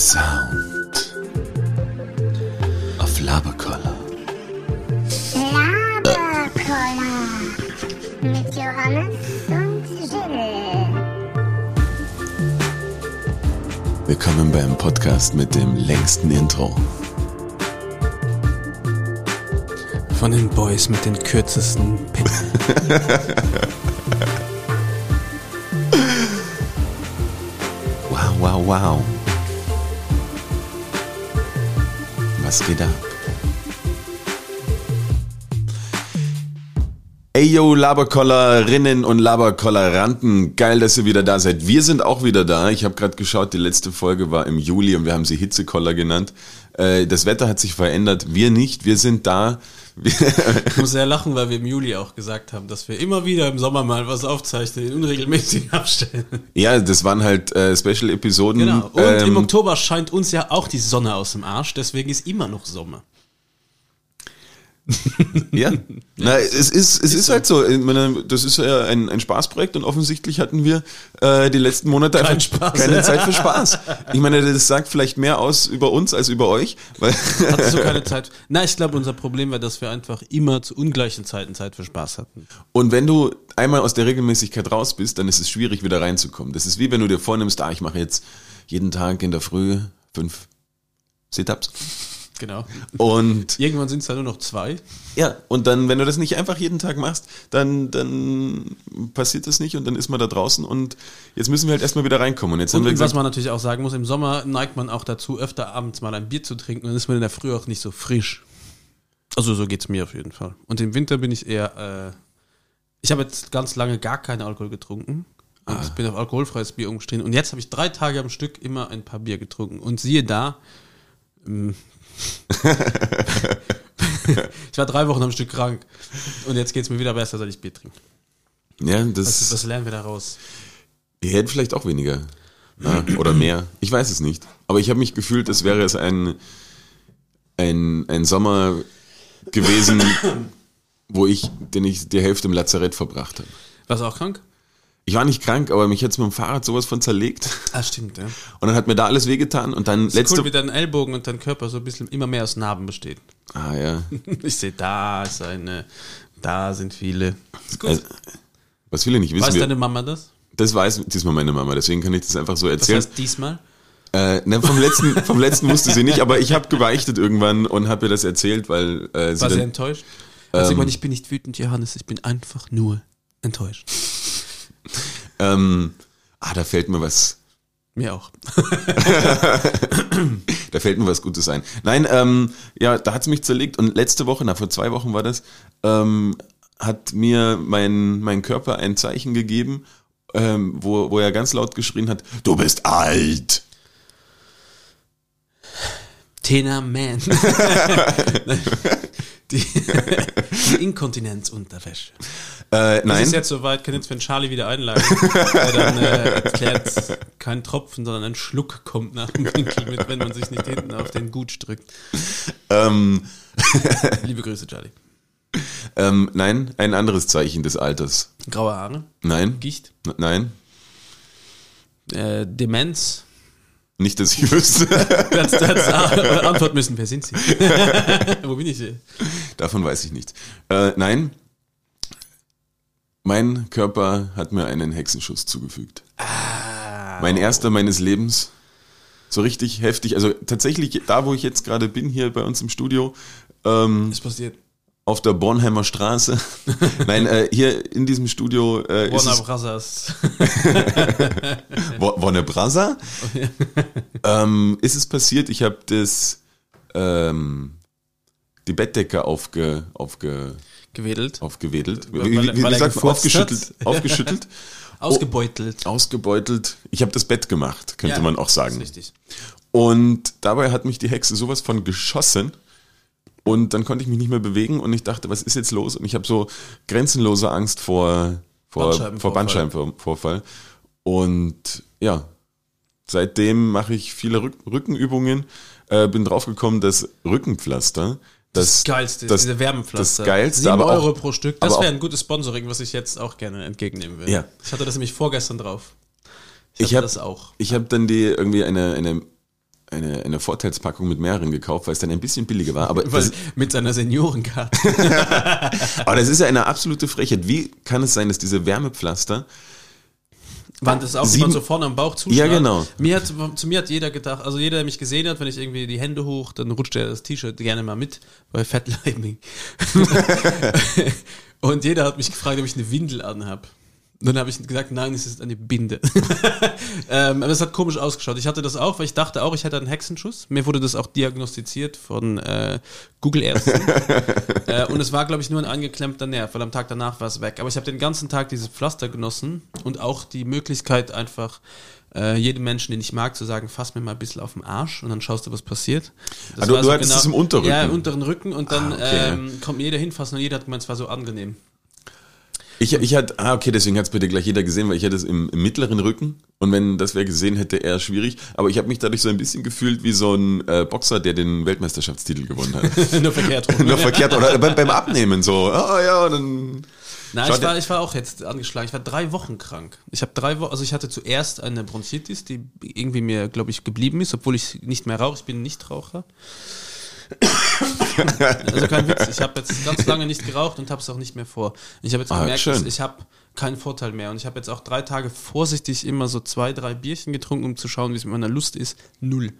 Sound of Labercolor. Laberkoller mit Johannes und Jill. Willkommen beim Podcast mit dem längsten Intro. Von den Boys mit den kürzesten Pinseln. Wow, wow, wow. Was geht ab? Ey yo, Laberkollerinnen und Laberkolleranten, geil, dass ihr wieder da seid. Wir sind auch wieder da. Ich habe gerade geschaut, die letzte Folge war im Juli und wir haben sie Hitzekoller genannt. Äh, Das Wetter hat sich verändert, wir nicht, wir sind da. Ich muss sehr lachen, weil wir im Juli auch gesagt haben, dass wir immer wieder im Sommer mal was aufzeichnen in unregelmäßigen Abständen. ja, das waren halt äh, Special-Episoden. Genau. Und Ähm, im Oktober scheint uns ja auch die Sonne aus dem Arsch, deswegen ist immer noch Sommer. Ja, na, es ist, es ist, halt so. Meine, das ist ja ein, ein Spaßprojekt und offensichtlich hatten wir äh, die letzten Monate Kein einfach keine Zeit für Spaß. Ich meine, das sagt vielleicht mehr aus über uns als über euch, weil Hattest du keine Zeit? Na, ich glaube, unser Problem war, dass wir einfach immer zu ungleichen Zeiten Zeit für Spaß hatten. und wenn du einmal aus der Regelmäßigkeit raus bist, dann ist es schwierig, wieder reinzukommen. Das ist wie wenn du dir vornimmst, ah, ich mache jetzt jeden Tag in der Früh fünf Sit-Ups. Genau. Und Irgendwann sind es ja nur noch zwei. ja, und dann, wenn du das nicht einfach jeden Tag machst, dann, dann passiert das nicht und dann ist man da draußen und jetzt müssen wir halt erstmal wieder reinkommen. Und jetzt haben wir Und gesagt, was man natürlich auch sagen muss, im Sommer neigt man auch dazu, öfter abends mal ein Bier zu trinken und dann ist man in der Früh auch nicht so frisch. Also so geht's mir auf jeden Fall. Und im Winter bin ich eher, äh, ich habe jetzt ganz lange gar keinen Alkohol getrunken und bin auf alkoholfreies Bier umgestiegen. Und jetzt habe ich drei Tage am Stück immer ein paar Bier getrunken. Und siehe da, ich war drei Wochen am Stück krank und jetzt geht's mir wieder besser, seit ich Bier trinke. ja, Was, das, was lernen wir daraus? ihr hättet vielleicht auch weniger. Ja, oder mehr. Ich weiß es nicht. Aber ich habe mich gefühlt, als wäre es ein, ein, ein Sommer gewesen, wo ich, den ich die Hälfte im Lazarett verbracht habe. Warst du auch krank? Ich war nicht krank, aber mich jetzt mit dem Fahrrad sowas von zerlegt. Ah, stimmt, ja. Und dann hat mir da alles wehgetan und dann Ist letzte. cool, wie dein Ellbogen und dein Körper so ein bisschen immer mehr aus Narben besteht. ah ja. Ich sehe, da ist eine, da sind viele. Ist gut. Also, was viele nicht wissen. weiß wir, deine Mama das? das weiß diesmal meine Mama, deswegen kann ich das einfach so Was erzählen. heißt diesmal? Äh, ne, vom letzten, vom letzten wusste sie nicht, aber ich habe gebeichtet irgendwann und habe ihr das erzählt, weil äh, sie War sie dann, enttäuscht? Also ich Ähm. meine, ich bin nicht wütend, Johannes, ich bin einfach nur enttäuscht. ähm, ah, da fällt mir was, Mir auch. da fällt mir was Gutes ein. Nein, ähm, ja, da hat's mich zerlegt und letzte Woche, na vor zwei Wochen war das, ähm, hat mir mein mein Körper ein Zeichen gegeben, ähm, wo wo er ganz laut geschrien hat: Du bist alt. Tena Man. die, die Inkontinenzunterwäsche. Äh, Es nein, ist jetzt soweit, kann jetzt, wenn Charlie wieder einladen, der dann äh, erklärt, kein Tropfen, sondern ein Schluck kommt nach dem Winkel mit, wenn man sich nicht hinten auf den Gutsch drückt. ähm, Liebe Grüße, Charlie. ähm, nein, ein anderes Zeichen des Alters. Graue Haare, Nein, Gicht, N- nein, äh, Demenz. nicht, dass ich wüsste. Das, das Antwort müssen, wer sind Sie? Wo bin ich hier? Davon weiß ich nicht. Äh, nein, mein Körper hat mir einen Hexenschuss zugefügt. Mein erster meines Lebens. So richtig heftig. Also tatsächlich, da wo ich jetzt gerade bin, hier bei uns im Studio, ähm, Was passiert? auf der Bornheimer Straße. Nein, äh, hier in diesem Studio äh, ist Warner es Brothers. Warner Brasa. ähm, ist es passiert, ich habe das ähm, die Bettdecke aufge, aufge, Gewedelt. aufgewedelt. Weil- Wie, wie, weil sagt man? Aufgeschüttelt. Aufgeschüttelt. Ausgebeutelt. Ausgebeutelt. Ich habe das Bett gemacht, könnte Ja, man auch sagen. richtig. Und dabei hat mich die Hexe sowas von geschossen. Und dann konnte ich mich nicht mehr bewegen und ich dachte, was ist jetzt los? Und ich habe so grenzenlose Angst vor, vor, vor Bandscheibenvorfall. Bandscheibenvorfall. Und ja, seitdem mache ich viele Rück Rückenübungen. Äh, bin draufgekommen, dass Rückenpflaster das, Das Geilste das, diese Wärmepflaster. Das Geilste, 7 aber auch, Euro pro Stück. Das wäre auch- ein gutes Sponsoring, was ich jetzt auch gerne entgegennehmen würde. Ja. Ich hatte das nämlich vorgestern drauf. Ich hatte hab- das auch. Ich habe dann die irgendwie eine, eine eine, eine Vorteilspackung mit mehreren gekauft, weil es dann ein bisschen billiger war. Aber das, mit seiner Seniorenkarte. aber das ist ja eine absolute Frechheit. Wie kann es sein, dass diese Wärmepflaster Waren das auch, Sieben- man so vorne am Bauch zuschnallt? Ja, genau. Mir hat, zu mir hat jeder gedacht, also jeder, der mich gesehen hat, wenn ich irgendwie die Hände hoch, dann rutscht er das T-Shirt gerne mal mit bei Fettleibing. Und jeder hat mich gefragt, ob ich eine Windel anhab. Dann habe ich gesagt, nein, es ist eine Binde. ähm, aber es hat komisch ausgeschaut. Ich hatte das auch, weil ich dachte auch, ich hätte einen Hexenschuss. Mir wurde das auch diagnostiziert von äh, Google-Ärzten. äh, und es war, glaube ich, nur ein angeklemmter Nerv, weil am Tag danach war es weg. Aber ich habe den ganzen Tag dieses Pflaster genossen und auch die Möglichkeit, einfach äh, jedem Menschen, den ich mag, zu sagen, fass mir mal ein bisschen auf den Arsch und dann schaust du, was passiert. Das Ah, du- war du hattest es im Unterrücken? Ja, im unteren Rücken und dann Ah, okay. ähm, kommt mir jeder hinfassen und jeder hat gemeint, es war so angenehm. Ich, ich hatte, ah, okay, deswegen hat es bitte gleich jeder gesehen, weil ich hatte es im, im mittleren Rücken und wenn das wer gesehen hätte, eher schwierig. Aber ich habe mich dadurch so ein bisschen gefühlt wie so ein äh, Boxer, der den Weltmeisterschaftstitel gewonnen hat. Nur verkehrt rum. Nur verkehrt oder beim, beim Abnehmen so. Ah ja, dann. Nein, ich war, ich war auch jetzt angeschlagen. Ich war drei Wochen krank. Ich habe drei Wochen, also ich hatte zuerst eine Bronchitis, die irgendwie mir, glaube ich, geblieben ist, obwohl ich nicht mehr rauche. Ich bin Nichtraucher. also kein Witz. Ich habe jetzt ganz lange nicht geraucht und habe es auch nicht mehr vor. Ich habe jetzt Ah, gemerkt, schön. ich habe keinen Vorteil mehr. Und ich habe jetzt auch drei Tage vorsichtig immer so zwei, drei Bierchen getrunken, um zu schauen, wie es mit meiner Lust ist. Null.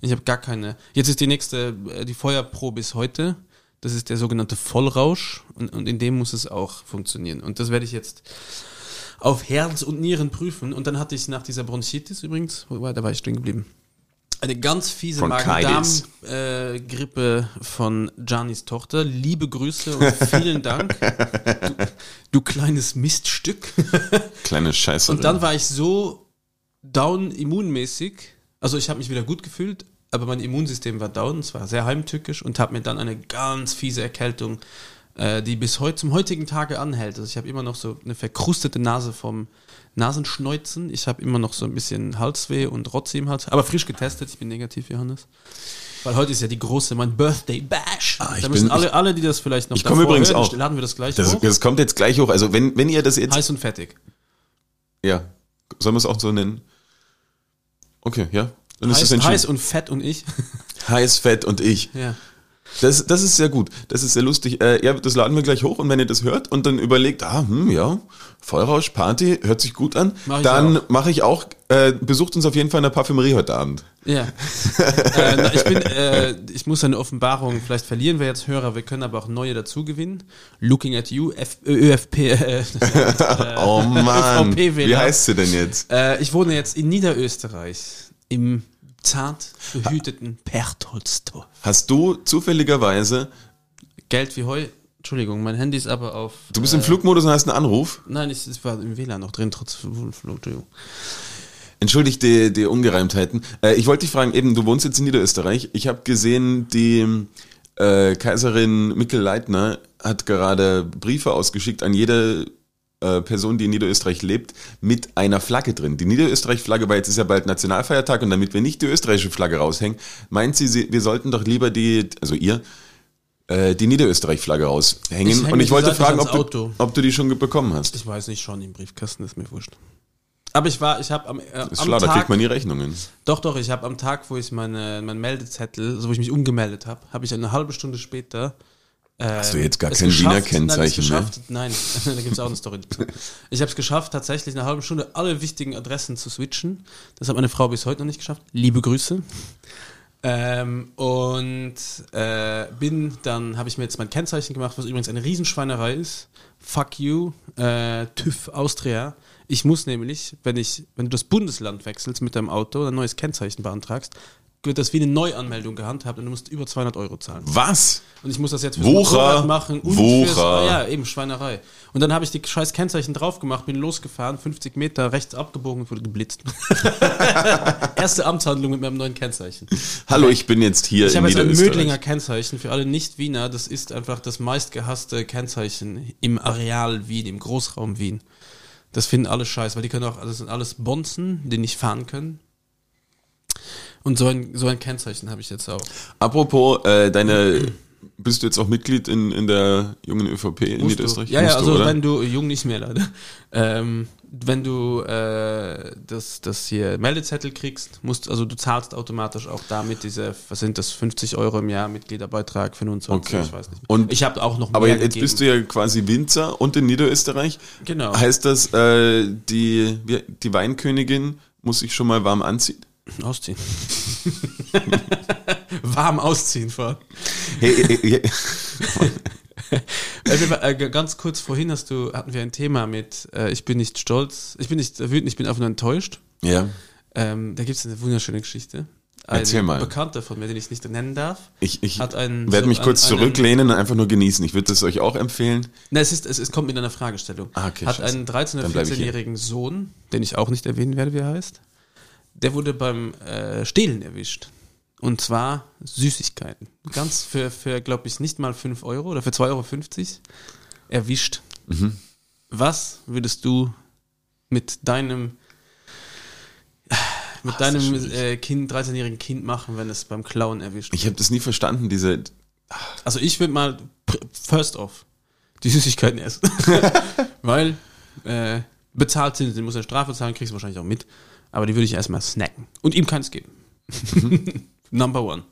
Ich habe gar keine. Jetzt ist die nächste, äh, die Feuerprobe ist heute. Das ist der sogenannte Vollrausch und, und in dem muss es auch funktionieren. Und das werde ich jetzt auf Herz und Nieren prüfen. Und dann hatte ich nach dieser Bronchitis übrigens, wo war, da war ich stehen geblieben, eine ganz fiese. Magen-Darm-Grippe von Giannis Tochter. Liebe Grüße und vielen Dank, du, du kleines Miststück. Kleine Scheiße. Und dann war ich so down immunmäßig, also ich habe mich wieder gut gefühlt, aber mein Immunsystem war down, es war sehr heimtückisch und habe mir dann eine ganz fiese Erkältung, äh, die bis heute zum heutigen Tage anhält. Also ich habe immer noch so eine verkrustete Nase vom Nasenschneuzen. Ich habe immer noch so ein bisschen Halsweh und Rotze im Hals, aber frisch getestet. Ich bin negativ, Johannes. Weil heute ist ja die große, mein Birthday Bash. Ah, ich da müssen bin- alle, alle, die das vielleicht noch Ich komme übrigens hören, auch. laden wir das gleich das, hoch. das kommt jetzt gleich hoch. Also wenn, wenn ihr das jetzt. Heiß und fettig. Ja. Sollen wir es auch so nennen? Okay, ja. Dann ist es Heiß, heiß und fett und ich. heiß, fett und ich. ja. Das, das ist sehr gut. Das ist sehr lustig. Äh, ja, das laden wir gleich hoch und wenn ihr das hört und dann überlegt, ah, hm, ja, Vollrausch, Party, hört sich gut an, Mach dann mache ich auch, äh, besucht uns auf jeden Fall in der Parfümerie heute Abend. Ja. äh, na, ich bin, äh, ich muss eine Offenbarung, vielleicht verlieren wir jetzt Hörer, wir können aber auch neue dazu gewinnen. Looking at you, F ÖFP, äh, oh Mann, wie heißt sie denn jetzt? äh, ich wohne jetzt in Niederösterreich, im zart behüteten Pertholdsdorf. Hast du zufälligerweise, Geld wie Heu, Entschuldigung, mein Handy ist aber auf. du bist im Flugmodus und hast einen Anruf? Nein, ich, es war im WLAN noch drin, trotz Entschuldigung. Entschuldigt die, die Ungereimtheiten. Äh, ich wollte dich fragen, eben, du wohnst jetzt in Niederösterreich. Ich habe gesehen, die äh, Kaiserin Mikkel Leitner hat gerade Briefe ausgeschickt an jede äh, Person, die in Niederösterreich lebt, mit einer Flagge drin. Die Niederösterreich-Flagge, weil jetzt ist ja bald Nationalfeiertag und damit wir nicht die österreichische Flagge raushängen, meint sie, wir sollten doch lieber die, also ihr, äh, die Niederösterreich-Flagge Ich raushängen. hänge Und ich wollte fragen, ob du, ob du die schon bekommen hast. Ich weiß nicht, schon im Briefkasten, ist mir wurscht. Aber ich war, ich habe am, äh, ist am da Tag, kriegt man nie Rechnungen. Doch, doch, ich habe am Tag, wo ich meine, mein Meldezettel, also wo ich mich umgemeldet habe, habe ich eine halbe Stunde später. Hast du jetzt gar es kein Wiener Kennzeichen nein, mehr? Nein, da gibt es auch eine Story. dazu. Ich habe es geschafft, tatsächlich eine halbe Stunde alle wichtigen Adressen zu switchen. Das hat meine Frau bis heute noch nicht geschafft. Liebe Grüße. Ähm, und äh, bin dann, habe ich mir jetzt mein Kennzeichen gemacht, was übrigens eine Riesenschweinerei ist. Fuck you, äh, TÜV Austria. Ich muss nämlich, wenn ich, wenn du das Bundesland wechselst mit deinem Auto oder ein neues Kennzeichen beantragst, wird das wie eine Neuanmeldung gehandhabt und du musst über 200 Euro zahlen. Was? Und ich muss das jetzt Wucher, Motorrad machen und Wucher. fürs, ja, eben Schweinerei. Und dann habe ich die scheiß Kennzeichen drauf gemacht, bin losgefahren, 50 Meter rechts abgebogen und wurde geblitzt. Erste Amtshandlung mit meinem neuen Kennzeichen. Hallo, ich bin jetzt hier Ich in habe jetzt ein Niederösterreich. Mödlinger Kennzeichen für alle Nicht-Wiener. Das ist einfach das meistgehasste Kennzeichen im Areal Wien, im Großraum Wien. Das finden alle scheiße, weil die können auch, das sind alles Bonzen, die nicht fahren können. Und so ein, so ein Kennzeichen habe ich jetzt auch. Apropos, äh, deine bist du jetzt auch Mitglied in, in der jungen ÖVP in Musst du. Niederösterreich? Ja, ja, Musst du, also oder? wenn du, jung nicht mehr leider, ähm, wenn du äh, das, das hier Meldezettel kriegst, musst, also du zahlst automatisch auch damit diese, was sind das, 50 Euro im Jahr Mitgliederbeitrag, 25, Okay. ich weiß nicht. Und- ich habe auch noch Aber jetzt gegeben. bist du ja quasi Winzer und in Niederösterreich. Genau. Heißt das, äh, die, die Weinkönigin muss sich schon mal warm anziehen? Ausziehen. Warm ausziehen vor. Hey, hey, hey, Also, ganz kurz vorhin hast du, hatten wir ein Thema mit, äh, ich bin nicht stolz, ich bin nicht wütend, ich bin einfach nur enttäuscht. ja, Ähm, da gibt es eine wunderschöne Geschichte. Ein Erzähl mal. Bekannter von mir, den ich nicht nennen darf. ich, ich einen- werde so mich kurz einen- zurücklehnen und einfach nur genießen. Ich würde das euch auch empfehlen. Na, es, ist, es, es kommt mit einer Fragestellung. Ah, okay, Hat scheiße. einen 13- oder Dann bleib ich hier. 14-jährigen Sohn, den ich auch nicht erwähnen werde, wie er heißt. Der wurde beim äh, Stehlen erwischt. Und zwar Süßigkeiten. Ganz für, für glaube ich, nicht mal 5 Euro oder für 2,50 Euro erwischt. Mhm. Was würdest du mit deinem mit das deinem äh, Kind, 13-jährigen Kind machen, wenn es beim Klauen erwischt Ich habe das nie verstanden, diese. also ich würde mal first off die Süßigkeiten essen. Weil äh, bezahlt sind, sie muss eine Strafe zahlen, kriegst du wahrscheinlich auch mit. Aber die würde ich erstmal snacken. Und ihm keins geben. Number one.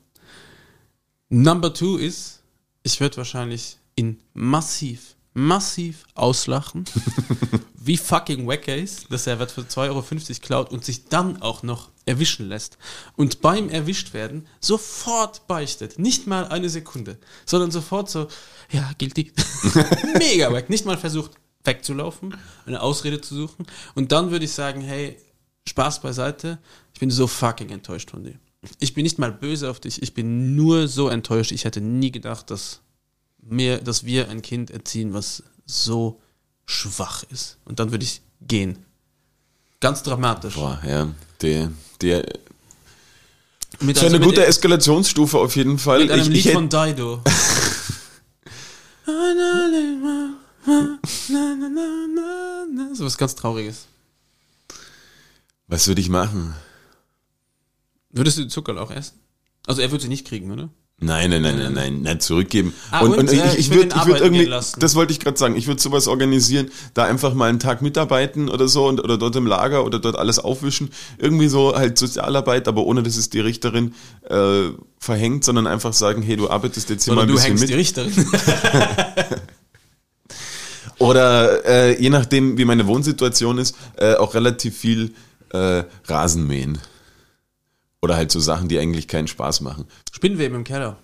Number two ist, ich würde wahrscheinlich ihn massiv, massiv auslachen, wie fucking wack er ist, dass er was für 2,50 Euro klaut und sich dann auch noch erwischen lässt. Und beim erwischt werden sofort beichtet. Nicht mal eine Sekunde, sondern sofort so, ja, guilty. Mega wack. Nicht mal versucht wegzulaufen, eine Ausrede zu suchen. Und dann würde ich sagen, hey, Spaß beiseite, ich bin so fucking enttäuscht von dir. Ich bin nicht mal böse auf dich, ich bin nur so enttäuscht. Ich hätte nie gedacht, dass, mir, dass wir ein Kind erziehen, was so schwach ist. Und dann würde ich gehen. Ganz dramatisch. Boah, ja. Der, der, Mit, so eine also gute mit, Eskalationsstufe auf jeden Fall. mit einem ich, Lied ich von Dido. so was ganz Trauriges. was würde ich machen? Würdest du den Zuckerl auch essen? Also er würde sie nicht kriegen, oder? Nein, nein, nein, nein, nein, nein, zurückgeben. Ah, und, äh, ich will würd- ihn würd irgendwie, das wollte ich gerade sagen, ich würde sowas organisieren, da einfach mal einen Tag mitarbeiten oder so und, oder dort im Lager oder dort alles aufwischen. Irgendwie so halt Sozialarbeit, aber ohne, dass es die Richterin äh, verhängt, sondern einfach sagen, hey, du arbeitest jetzt hier Oder mal ein du bisschen hängst mit. die Richterin. Oder äh, je nachdem, wie meine Wohnsituation ist, äh, auch relativ viel äh, Rasenmähen. Oder halt so Sachen, die eigentlich keinen Spaß machen. Spinnweben im Keller.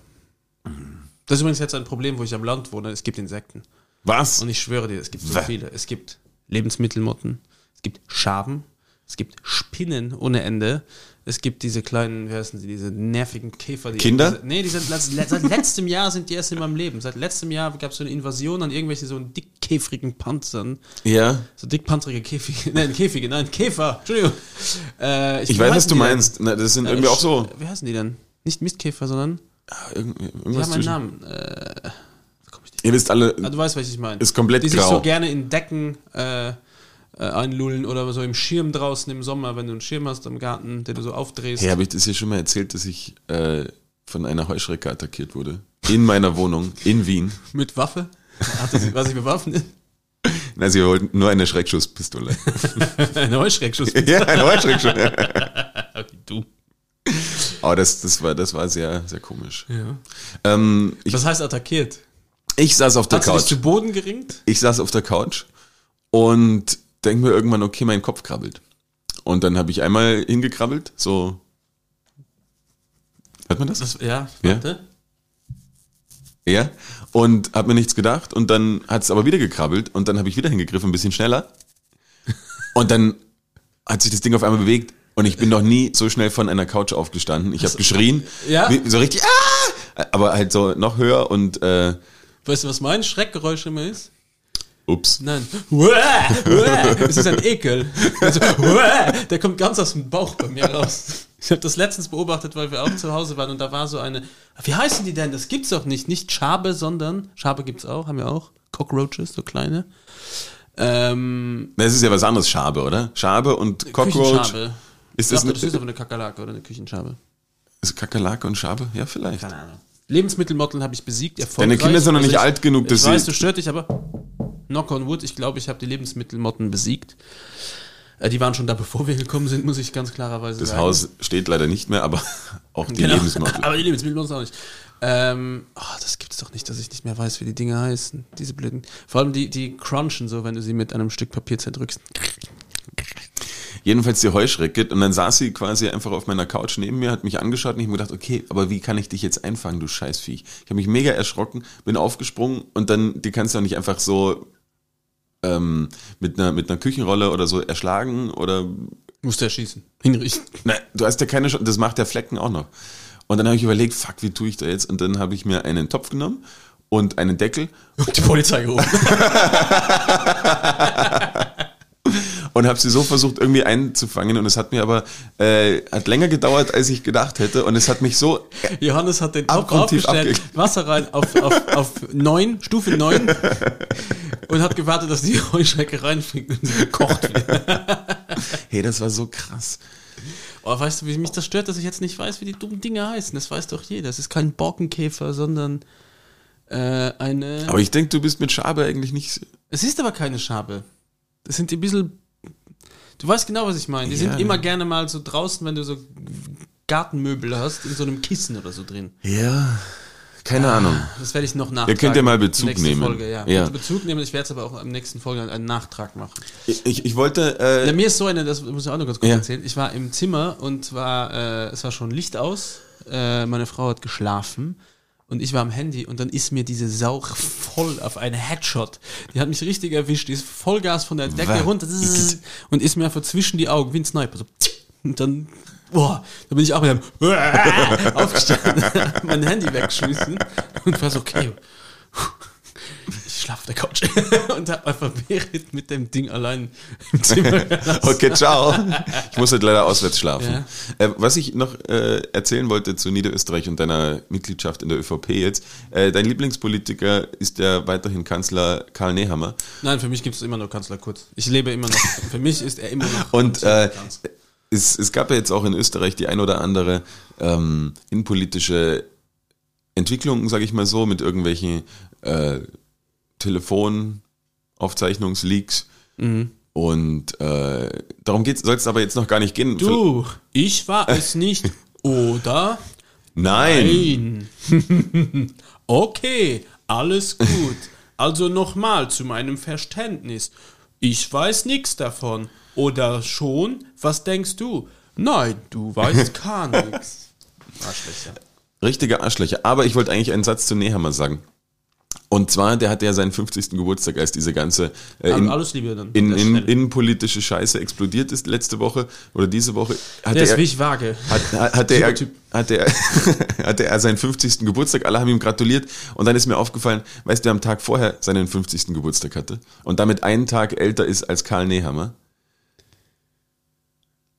Das ist übrigens jetzt ein Problem, wo ich am Land wohne. Es gibt Insekten. Was? Und ich schwöre dir, es gibt so viele. Es gibt Lebensmittelmotten, es gibt Schaben, es gibt Spinnen ohne Ende. Es gibt diese kleinen, wie heißen sie, diese nervigen Käfer. Die Kinder? Diese, nee, die sind, seit letztem Jahr sind die erst in meinem Leben. Seit letztem Jahr gab es so eine Invasion an irgendwelche so dickkäfrigen Panzern. Ja, So dickpanzerige Käfige. Nein, Käfige, nein, Käfer. Entschuldigung. Äh, ich wie weiß, was du die meinst. Na, das sind Äh, irgendwie auch so. Wie heißen die denn? Nicht Mistkäfer, sondern Irgend- die haben einen zwischen. Namen. Äh, ich? Ihr wisst alle, Ah, du weißt, was ich meine. Ist komplett Die sich grau. so gerne in Decken äh, äh, einlullen oder so im Schirm draußen im Sommer, wenn du einen Schirm hast im Garten, den du so aufdrehst. hey, habe ich das hier schon mal erzählt, dass ich äh, von einer Heuschrecke attackiert wurde? In meiner Wohnung, in Wien. Mit Waffe? Hatte sie, war sie bewaffnet? Na, sie wollten nur eine Schreckschusspistole. Ein Heuschreckschuss. ja, ein Heuschreckschuss. Okay, du. Aber das, das, war, das war sehr, sehr komisch. Ja. Ähm, ich, Was heißt attackiert? ich saß auf der Hast du dich Couch. zu Boden geringt? Ich saß auf der Couch und denk mir irgendwann, okay, mein Kopf krabbelt. Und dann habe ich einmal hingekrabbelt, so. Hört man das? Das, ja, Ja? warte. Ja. Und habe mir nichts gedacht und dann hat es aber wieder gekrabbelt und dann habe ich wieder hingegriffen, ein bisschen schneller. Und dann hat sich das Ding auf einmal bewegt und ich bin noch nie so schnell von einer Couch aufgestanden. Ich habe geschrien, Ja? so richtig, ah! aber halt so noch höher und äh, Weißt du, was mein Schreckgeräusch immer ist? Ups. Nein. Das ist ein Ekel. Also, Der kommt ganz aus dem Bauch bei mir raus. Ich habe das letztens beobachtet, weil wir auch zu Hause waren und da war so eine. Wie heißen die denn? Das gibt's doch nicht. Nicht Schabe, sondern. Schabe gibt's auch, haben wir auch. Cockroaches, so kleine. Ähm, Das ist ja was anderes, Schabe, oder? Schabe und Cockroach. Ist das, dachte, das ist eine, aber eine Kakerlake oder eine Küchenschabe. ist Kakerlake und Schabe? Ja, vielleicht. Keine Ahnung. Lebensmittelmotteln habe ich besiegt. Erfolgreich. Deine Kinder sind noch Also nicht ich, alt genug, dass Ich weiß, sie- du stört dich, aber knock on wood, ich glaube, ich habe die Lebensmittelmotten besiegt. Äh, die waren schon da, bevor wir gekommen sind, muss ich ganz klarerweise Das sagen. Haus steht leider nicht mehr, aber auch die Genau. Lebensmittel. Aber die Lebensmittelmotten auch nicht. Ähm, oh, das gibt es doch nicht, dass ich nicht mehr weiß, wie die Dinge heißen. Diese blöden. Vor allem die, die crunchen so, wenn du sie mit einem Stück Papier zerdrückst. Jedenfalls die Heuschrecke. Und dann saß sie quasi einfach auf meiner Couch neben mir, hat mich angeschaut und ich habe mir gedacht, okay, aber wie kann ich dich jetzt einfangen, du Scheißviech? Ich habe mich mega erschrocken, bin aufgesprungen und dann, die kannst du auch nicht einfach so ähm, mit, einer, mit einer Küchenrolle oder so erschlagen oder Musst du erschießen. Hinrichten. Nein, du hast ja keine Chance, das macht der Flecken auch noch. Und dann habe ich überlegt, fuck, wie tue ich da jetzt? Und dann habe ich mir einen Topf genommen und einen Deckel Die Polizei gerufen. und habe sie so versucht irgendwie einzufangen und es hat mir aber äh, hat länger gedauert, als ich gedacht hätte und es hat mich so Johannes hat den Topf aufgestellt, Wasser rein auf, auf, auf 9, Stufe 9 und hat gewartet, dass die Heuschrecke reinfliegt und sie gekocht wird. hey, das war so krass. Oh, weißt du, wie mich das stört, dass ich jetzt nicht weiß, wie die dummen Dinge heißen? Das weiß doch jeder. Es ist kein Borkenkäfer, sondern äh, eine... Aber ich denke, du bist mit Schabe eigentlich nicht es ist aber keine Schabe. Das sind die ein bisschen... Du weißt genau, was ich meine. Die Ja. sind immer gerne mal so draußen, wenn du so Gartenmöbel hast, in so einem Kissen oder so drin. Ja, keine Ahnung. Das werde ich noch nachtragen. könnt ja mal Bezug nehmen. Folge, ja. Ja. Bezug nehmen. Ich werde es aber auch am nächsten Folge einen Nachtrag machen. Ich, ich, ich wollte äh, Ja, mir ist so eine, das muss ich auch noch ganz kurz Ja. erzählen. Ich war im Zimmer und war, äh, es war schon Licht aus. Äh, meine Frau hat geschlafen und ich war am Handy und dann ist mir diese Sau voll auf einen Headshot. Die hat mich richtig erwischt. Die ist Vollgas von der Decke runter und ist mir einfach zwischen die Augen wie ein Sniper. So. Und dann, boah, da bin ich auch wieder aufgestanden, mein Handy weggeschmissen und war so, okay, ich schlafe auf der Couch und habe einfach Berit mit dem Ding allein im Zimmer. Okay, ciao. Ich muss halt leider auswärts schlafen. Ja. Äh, was ich noch äh, erzählen wollte zu Niederösterreich und deiner Mitgliedschaft in der ÖVP jetzt. Äh, dein Lieblingspolitiker ist der weiterhin Kanzler Karl Nehammer. Nein, für mich gibt es immer nur Kanzler Kurz. Ich lebe immer noch. Für mich ist er immer noch. Und äh, es, es gab ja jetzt auch in Österreich die ein oder andere ähm, innenpolitische Entwicklung, sage ich mal so, mit irgendwelchen äh, Telefonaufzeichnungsleaks. Und äh, darum soll es aber jetzt noch gar nicht gehen. du, ich war es nicht. Oder? Nein. Nein. okay, alles gut. Also nochmal zu meinem Verständnis. Ich weiß nichts davon. Oder schon? Was denkst du? Nein, du weißt gar nichts. Arschlöcher. Richtige Arschlöcher. Aber ich wollte eigentlich einen Satz zu Nehammer sagen. Und zwar, der hatte ja seinen 50. Geburtstag, als diese ganze äh, in, Alles Liebe dann. in, in, innenpolitische Scheiße explodiert ist letzte Woche oder diese Woche. Hatte Der ist er, wie ich vage. hat, hat, hatte, er, hatte, er, hatte er seinen 50. Geburtstag, alle haben ihm gratuliert und dann ist mir aufgefallen, weißt du, am Tag vorher seinen 50. Geburtstag hatte und damit einen Tag älter ist als Karl Nehammer?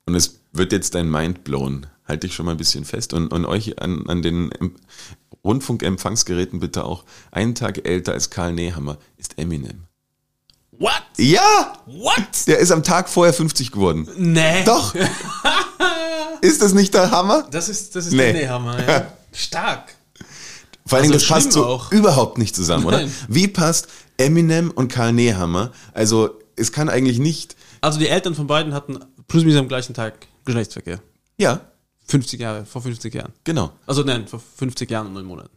Und es wird jetzt dein Mind blown. Halt dich schon mal ein bisschen fest und, und euch an, an den Em- Rundfunkempfangsgeräten bitte auch. Einen Tag älter als Karl Nehammer ist Eminem. What? Ja! What? Der ist am Tag vorher 50 geworden. Nee. Doch! ist das nicht der Hammer? Das ist, das ist Nee. der Nehammer, ja. Stark. Vor Dingen, Also das passt so auch. überhaupt nicht zusammen, oder? Nein. Wie passt Eminem und Karl Nehammer? Also, es kann eigentlich nicht. Also die Eltern von beiden hatten plus minus am gleichen Tag Geschlechtsverkehr. Ja, 50 Jahre, vor 50 Jahren. genau. Also nein, vor 50 Jahren und neun Monaten.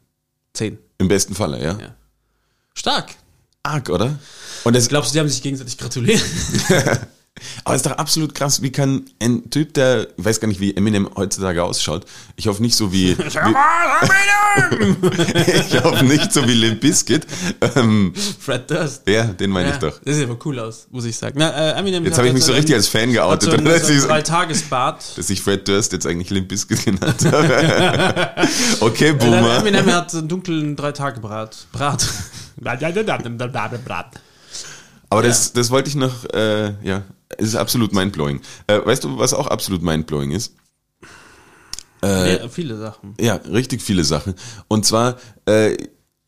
Zehn. Im besten Falle, ja. Ja. Stark. Arg, oder? Und das, Glaubst du, die haben sich gegenseitig gratuliert? aber es ist doch absolut krass, wie kann ein Typ, der, ich weiß gar nicht, wie Eminem heutzutage ausschaut. Ich hoffe nicht so wie, wie ich hoffe nicht so wie Limp Bizkit. Ähm, Fred Durst. ja, den meine Ja, ich doch. Das sieht aber cool aus, muss ich sagen. Na, äh, Eminem Jetzt hat habe ich mich so richtig als Fan hat geoutet, so einen, dass so ich, Dreitagesbad. dass ich Fred Durst jetzt eigentlich Limp Bizkit genannt habe. okay, Boomer. Eminem hat einen dunklen Dreitagebrat. Brat. Brat. Aber das, das wollte ich noch, äh, ja, es ist absolut mindblowing. Äh, weißt du, was auch absolut mindblowing ist? Ja, viele Sachen. Ja, richtig viele Sachen. Und zwar, äh,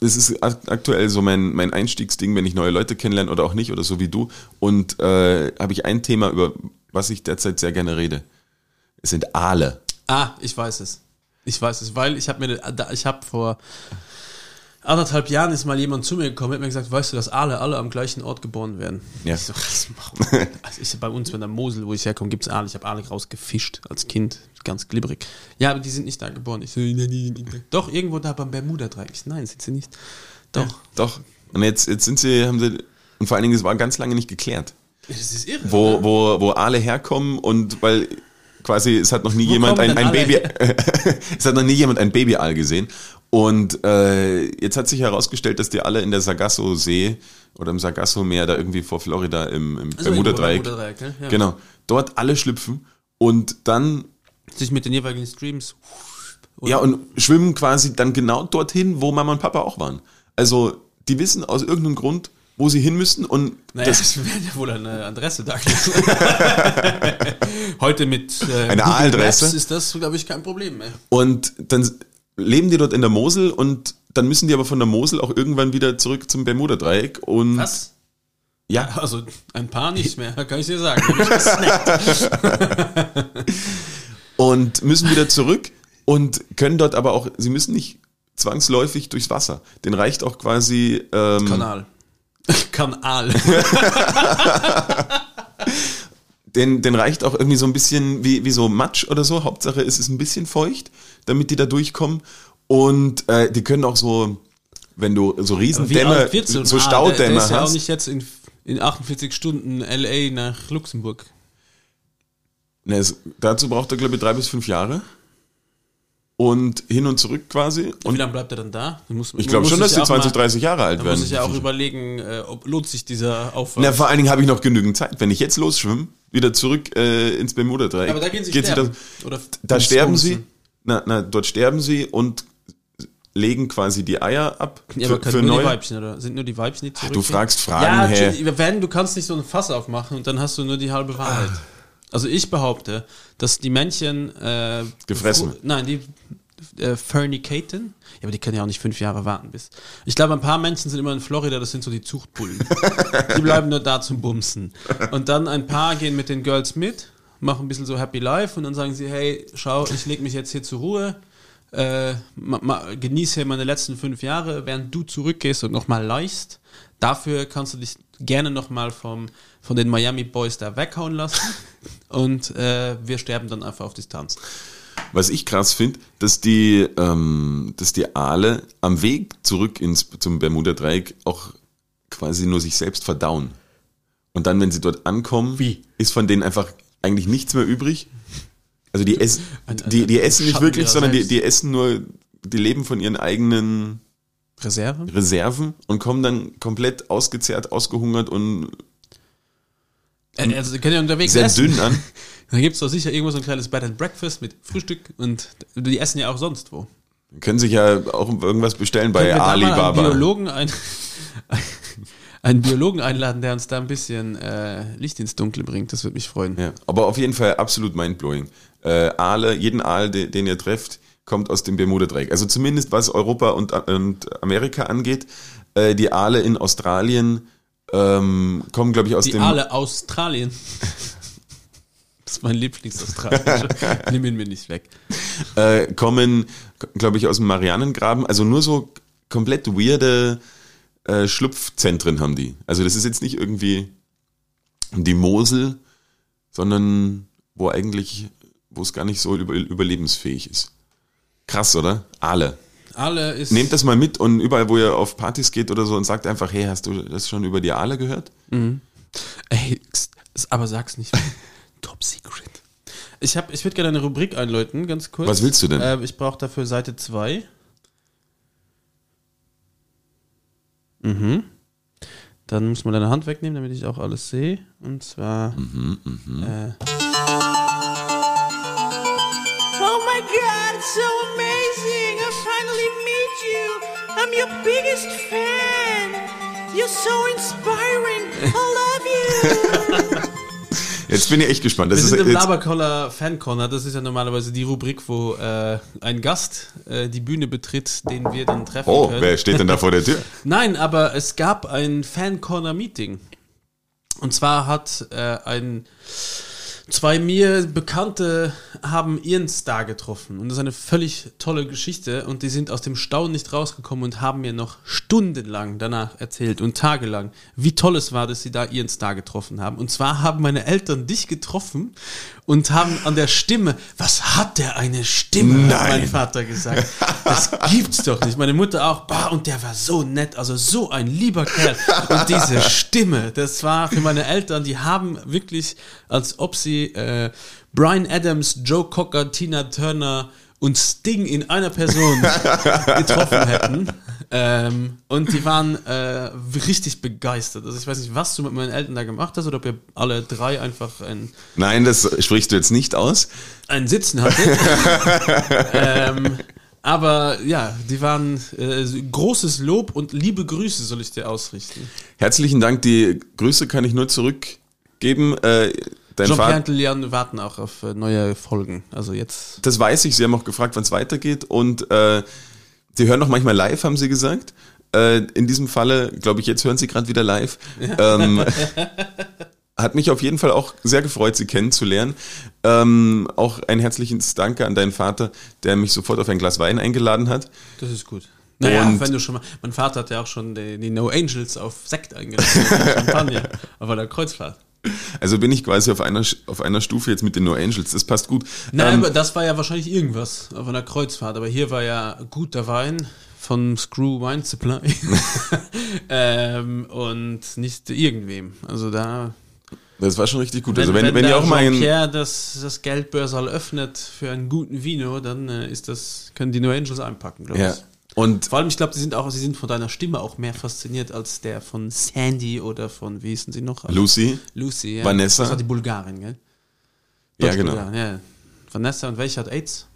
das ist ak- aktuell so mein, mein Einstiegsding, wenn ich neue Leute kennenlerne oder auch nicht oder so wie du. Und äh, habe ich ein Thema, über was ich derzeit sehr gerne rede. Es sind Aale. Ah, ich weiß es. Ich weiß es, weil ich habe mir, ich habe vor anderthalb Jahren ist mal jemand zu mir gekommen, hat mir gesagt, weißt du, dass alle, alle am gleichen Ort geboren werden. Ja. Ich so, was machen Also ich, bei uns in der Mosel, wo ich herkomme, gibt es Aale. Ich habe Aale rausgefischt als Kind, ganz glibberig. Ja, aber die sind nicht da geboren. Ich so, nein, nein, nein. Doch, irgendwo da beim Bermuda-Dreieck. Nein, sind sie nicht. Doch. Doch. Und jetzt, jetzt sind sie, haben sie, und vor allen Dingen, es war ganz lange nicht geklärt, Das ist irre. wo, oder? wo, wo Aale herkommen und weil quasi es hat noch nie Wo jemand ein, ein Baby, es hat noch nie jemand ein Babyaal gesehen. Und äh, jetzt hat sich herausgestellt, dass die alle in der Sargasso-See oder im Sargasso-Meer da irgendwie vor Florida im, im Also Bermuda-Dreieck, Bermuda-Dreieck, ne? Ja. genau, dort alle schlüpfen und dann Sich mit den jeweiligen Streams. Oder? Ja, und schwimmen quasi dann genau dorthin, wo Mama und Papa auch waren. Also, die wissen aus irgendeinem Grund, wo sie hin müssen und Naja, das, das wäre ja wohl eine Adresse da. Heute mit äh, Eine Google A-Adresse? Ist das, glaube ich, kein Problem mehr. und dann leben die dort in der Mosel und dann müssen die aber von der Mosel auch irgendwann wieder zurück zum Bermuda-Dreieck und Was? ja, Also ein paar nicht mehr, kann ich dir sagen. Und müssen wieder zurück und können dort aber auch, sie müssen nicht zwangsläufig durchs Wasser. Den reicht auch quasi ähm, Kanal. Kanal. den, den reicht auch irgendwie so ein bisschen wie, wie so Matsch oder so. Hauptsache es ist ein bisschen feucht, damit die da durchkommen. Und äh, die können auch so, wenn du so Riesendämme, so, so? Staudämme der, der ist ja auch hast. nicht jetzt in, in 48 Stunden LA nach Luxemburg. Ne, es, dazu braucht er, glaube ich, drei bis fünf Jahre. Und hin und zurück quasi. Und wie lange bleibt er dann da? Man muss- ich glaube schon, dass die ja auch 20, mal- 30 Jahre alt Da werden. muss ich ja auch überlegen, äh, ob lohnt sich dieser Aufwand. Na, vor allen Dingen habe ich noch genügend Zeit. Wenn ich jetzt losschwimme, wieder zurück äh, ins Bermuda-Dreieck. Aber da gehen sie sterben. Oder Da ums sterben sie, na, na, dort sterben sie und legen quasi die Eier ab Ja, aber für, können für nur die neue. Weibchen, oder? Sind nur die Weibchen, die du zurückgehen? fragst Fragen, Ja? Entschuldigung, wenn, du kannst nicht so ein Fass aufmachen und dann hast du nur die halbe Wahrheit. Also ich behaupte, dass die Männchen äh, Gefressen. Nein, die äh, Fernicaten. Ja, aber die können ja auch nicht fünf Jahre warten bis. Ich glaube, ein paar Menschen sind immer in Florida, das sind so die Zuchtbullen. die bleiben nur da zum Bumsen. Und dann ein paar gehen mit den Girls mit, machen ein bisschen so Happy Life und dann sagen sie, hey, schau, ich lege mich jetzt hier zur Ruhe. Äh, ma, ma, genieße hier meine letzten fünf Jahre, während du zurückgehst und nochmal leist. Dafür kannst du dich gerne nochmal vom von den Miami Boys da weghauen lassen. Und äh, wir sterben dann einfach auf Distanz. Was ich krass finde, dass die, ähm, dass die Aale am Weg zurück ins, zum Bermuda-Dreieck auch quasi nur sich selbst verdauen. Und dann, wenn sie dort ankommen, Wie? ist von denen einfach eigentlich nichts mehr übrig. Also die ein- die, die essen nicht wirklich, sondern die, die essen nur, die leben von ihren eigenen Reserve? Reserven und kommen dann komplett ausgezehrt, ausgehungert und also, sie können ja unterwegs sehr essen. dünn an. Da gibt es doch sicher irgendwo so ein kleines Bed and Breakfast mit Frühstück und die essen ja auch sonst wo. Können sich ja auch irgendwas bestellen bei Alibaba. Biologen, ein, einen Biologen einladen, der uns da ein bisschen äh, Licht ins Dunkle bringt. Das würde mich freuen. Ja, aber auf jeden Fall absolut mindblowing. Äh, Aale, jeden Aal, den, den ihr trefft, kommt aus dem Bermuda-Dreieck. Also zumindest was Europa und, und Amerika angeht. Äh, die Aale in Australien ähm, kommen, glaube ich, aus Die dem... Aale Australien. Das ist mein Lieblingsaustralischer. Nimm ihn mir nicht weg. äh, kommen, glaube ich, aus dem Marianengraben. Also nur so komplett weirde äh, Schlupfzentren haben die. Also das ist jetzt nicht irgendwie die Mosel, sondern wo eigentlich, wo es gar nicht so über, überlebensfähig ist. Krass, oder? Aale. Aale ist. Nehmt das mal mit und überall, wo ihr auf Partys geht oder so und sagt einfach, hey, hast du das schon über die Aale gehört? Ey, x- aber sag's nicht. Top Secret. Ich, hab, ich würde gerne eine Rubrik einläuten, ganz kurz. Was willst du denn? Äh, ich brauche dafür Seite 2. Mhm. Dann muss man deine Hand wegnehmen, damit ich auch alles sehe. Und zwar. Mhm, Äh, Oh my god, it's so amazing! I finally meet you! I'm your biggest fan! You're so inspiring! I love you! Jetzt bin ich echt gespannt. Das wir ist sind im Labercoller Fan Corner. Das ist ja normalerweise die Rubrik, wo äh, ein Gast äh, die Bühne betritt, den wir dann treffen oh, können. wer steht denn da vor der Tür? Nein, aber es gab ein Fan Corner Meeting. Und zwar hat äh, ein zwei mir bekannte haben ihren Star getroffen. Und das ist eine völlig tolle Geschichte. Und die sind aus dem Staunen nicht rausgekommen und haben mir noch stundenlang danach erzählt und tagelang, wie toll es war, dass sie da ihren Star getroffen haben. Und zwar haben meine Eltern dich getroffen und haben an der Stimme, was hat der eine Stimme, hat mein Vater gesagt. Das gibt's doch nicht. Meine Mutter auch, bah, und der war so nett, also so ein lieber Kerl. Und diese Stimme, das war für meine Eltern, die haben wirklich, als ob sie äh, Brian Adams, Joe Cocker, Tina Turner und Sting in einer Person getroffen hätten. Ähm, und die waren äh, richtig begeistert. Also ich weiß nicht, was du mit meinen Eltern da gemacht hast oder ob ihr alle drei einfach ein, Nein, das sprichst du jetzt nicht aus. ein Sitzen hattet. ähm, aber ja, die waren äh, großes Lob und liebe Grüße soll ich dir ausrichten. Herzlichen Dank, die Grüße kann ich nur zurückgeben. Äh, dein Jean-Pierre Vater, und Lilian warten auch auf äh, neue Folgen. Also jetzt. das weiß ich, Sie haben auch gefragt, wann es weitergeht und äh, Sie hören auch manchmal live, haben Sie gesagt. Äh, in diesem Falle, glaube ich, jetzt hören Sie gerade wieder live. Ähm, hat mich auf jeden Fall auch sehr gefreut, Sie kennenzulernen. Ähm, auch ein herzliches Danke an deinen Vater, der mich sofort auf ein Glas Wein eingeladen hat. Das ist gut. Naja, Und- wenn du schon mal. Mein Vater hat ja auch schon die, die No Angels auf Sekt eingeladen. Champagner. Auf einer Kreuzfahrt. Also bin ich quasi auf einer, auf einer Stufe jetzt mit den No Angels. Das passt gut. Nein, Ähm, aber das war ja wahrscheinlich irgendwas auf einer Kreuzfahrt. Aber hier war ja guter Wein von Screw Wine Supply. ähm, und nicht irgendwem. Also da. das war schon richtig gut. also wenn, wenn, der ihr auch mal ein, Jean-Pierre das, das Geldbörsal öffnet für einen guten Vino, dann äh, ist das, können die No Angels einpacken, glaube ja. Und Vor allem, ich glaube, sie sind auch, sie sind von deiner Stimme auch mehr fasziniert als der von Sandy oder von, wie hießen sie noch? Lucy, Lucy, ja. Vanessa. Das war die Bulgarin, gell? Ja, genau. Deutsch-Bulgarin, ja. Vanessa und welche hat AIDS?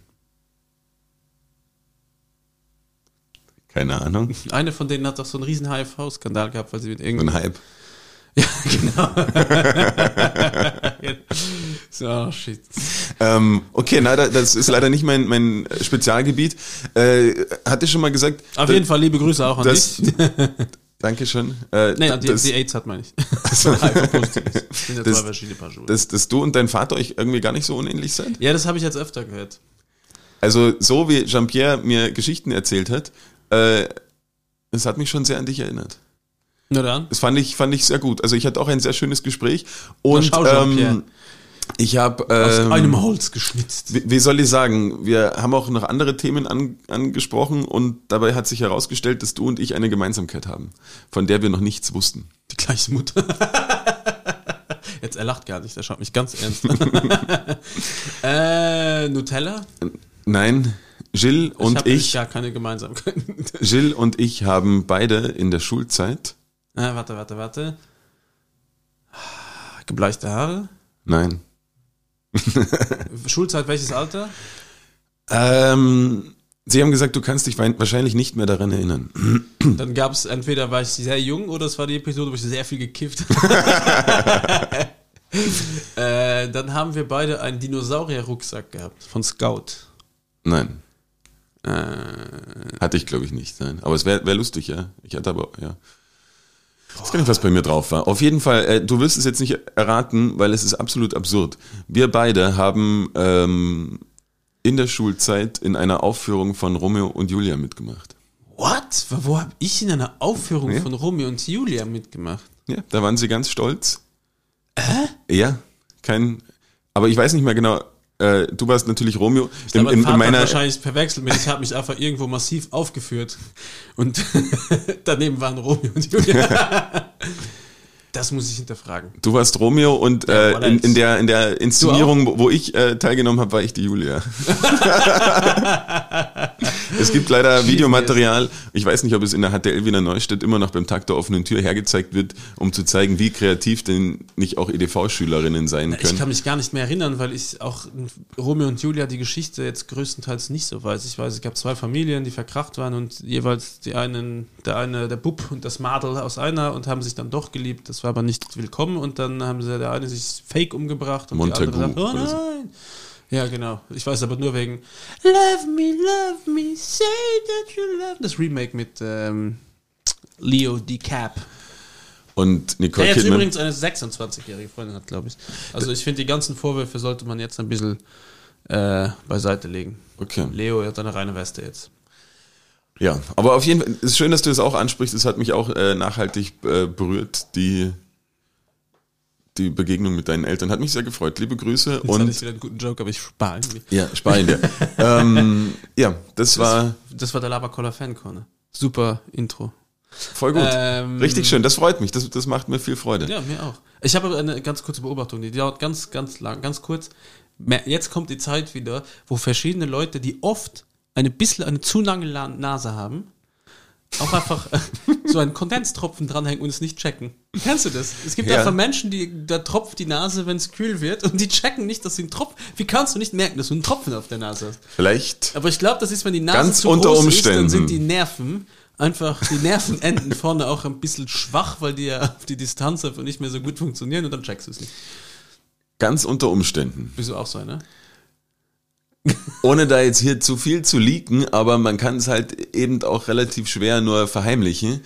keine Ahnung, Eine von denen hat doch so einen riesen HIV-Skandal gehabt, weil sie mit so irgendwie. ein Hype. Ja, genau. so, shit. Ähm, okay, na, da- das ist leider nicht mein, mein Spezialgebiet. Äh, hatte schon mal gesagt. Auf jeden Fall liebe Grüße auch an das, dich. Dankeschön. Äh, Nee, die, das, die AIDS hat meine ich. So, HIV-positiv ist. Das sind ja Das- zwei verschiedene Paar Schuhe. dass, dass du und dein Vater euch irgendwie gar nicht so unähnlich seid? ja, das habe ich jetzt öfter gehört. Also so wie Jean-Pierre mir Geschichten erzählt hat, äh, es hat mich schon sehr an dich erinnert. Na dann. Das fand ich, fand ich sehr gut. Also ich hatte auch ein sehr schönes Gespräch. Und schau, Jean-Pierre. ähm, ich habe... Aus Ähm, einem Holz geschnitzt. wie, wie soll ich sagen, wir haben auch noch andere Themen an, angesprochen und dabei hat sich herausgestellt, dass du und ich eine Gemeinsamkeit haben, von der wir noch nichts wussten. Die gleiche Mutter. Jetzt, er lacht gar nicht, er schaut mich ganz ernst an. äh, Nutella? Nein, Jill und hab ich, gar keine Gemeinsamkeiten. Jill und ich haben beide in der Schulzeit, ah, warte, warte, warte. Gebleichte Haare? nein, Schulzeit, welches Alter? ähm, sie haben gesagt, du kannst dich wahrscheinlich nicht mehr daran erinnern. Dann gab es entweder war ich sehr jung oder es war die Episode, wo ich sehr viel gekifft habe. äh, dann haben wir beide einen Dinosaurier-Rucksack gehabt von Scout. Nein, Äh, hatte ich glaube ich nicht. Nein, aber es wäre wär lustig, ja. Ich hatte aber ja. Ich weiß gar nicht, was bei mir drauf war. Auf jeden Fall, äh, du wirst es jetzt nicht erraten, weil es ist absolut absurd. Wir beide haben ähm, in der Schulzeit in einer Aufführung von Romeo und Julia mitgemacht. what? Wo habe ich in einer Aufführung Ja. von Romeo und Julia mitgemacht? Ja, da waren sie ganz stolz. Äh? Ja, kein. Aber ich weiß nicht mehr genau. Äh, du warst natürlich Romeo. In, Aber in, in hat meiner, wahrscheinlich verwechselt mit, ich habe mich einfach irgendwo massiv aufgeführt. Und daneben waren Romeo und Julia. Das muss ich hinterfragen. du warst Romeo und äh, in, in, der, in der Inszenierung, wo- ich äh, teilgenommen habe, war ich die Julia. es gibt leider Videomaterial. Ich weiß nicht, ob es in der HTL Wiener Neustadt immer noch beim Tag der offenen Tür hergezeigt wird, um zu zeigen, wie kreativ denn nicht auch EDV-Schülerinnen sein Ich können. kann mich gar nicht mehr erinnern, weil ich auch Romeo und Julia die Geschichte jetzt größtenteils nicht so weiß. Ich weiß, es gab zwei Familien, die verkracht waren und jeweils die einen, der eine, der Bub und das Madel aus einer und haben sich dann doch geliebt. Das war aber nicht willkommen und dann haben sie der eine sich fake umgebracht und Montagu die andere sagt, oh nein. Ja, genau. Ich weiß aber nur wegen Love me, love me, say that you love Das Remake mit ähm, Leo DiCap. Und Nicole Der jetzt Kidman. übrigens eine 26-jährige Freundin hat, glaube ich. Also ich finde, die ganzen Vorwürfe sollte man jetzt ein bisschen äh, beiseite legen. Okay. Leo hat eine reine Weste jetzt. Ja, aber auf jeden Fall ist schön, dass du das auch ansprichst. Es hat mich auch äh, nachhaltig äh, berührt, die, die Begegnung mit deinen Eltern. Hat mich sehr gefreut. Liebe Grüße Jetzt hatte und ich wieder einen guten Joke, aber ich spare irgendwie. ja, Spanien. dir. ähm, ja, das war Das war der Labercoller Fan Corner. Super Intro. voll gut. Ähm, Richtig schön. Das freut mich. Das, das macht mir viel Freude. Ja, mir auch. Ich habe aber eine ganz kurze Beobachtung, die dauert ganz, ganz lang, ganz kurz. Jetzt kommt die Zeit wieder, wo verschiedene Leute, die oft eine bisschen eine zu lange La Nase haben, auch einfach äh, so einen Kondenstropfen dranhängen und es nicht checken. Kennst du das? Es gibt Ja. einfach Menschen, die da tropft die Nase, wenn es kühl wird und die checken nicht, dass sie einen Tropfen. Wie kannst du nicht merken, dass du einen Tropfen auf der Nase hast? Vielleicht. Aber ich glaube, das ist, wenn die Nase Ganz zu unter groß ist, Umständen. dann sind die Nerven einfach, die Nervenenden vorne auch ein bisschen schwach, weil die ja auf die Distanz einfach nicht mehr so gut funktionieren und dann checkst du es nicht. Ganz unter Umständen. Wieso auch so, ne? Ohne da jetzt hier zu viel zu leaken, aber man kann es halt eben auch relativ schwer nur verheimlichen.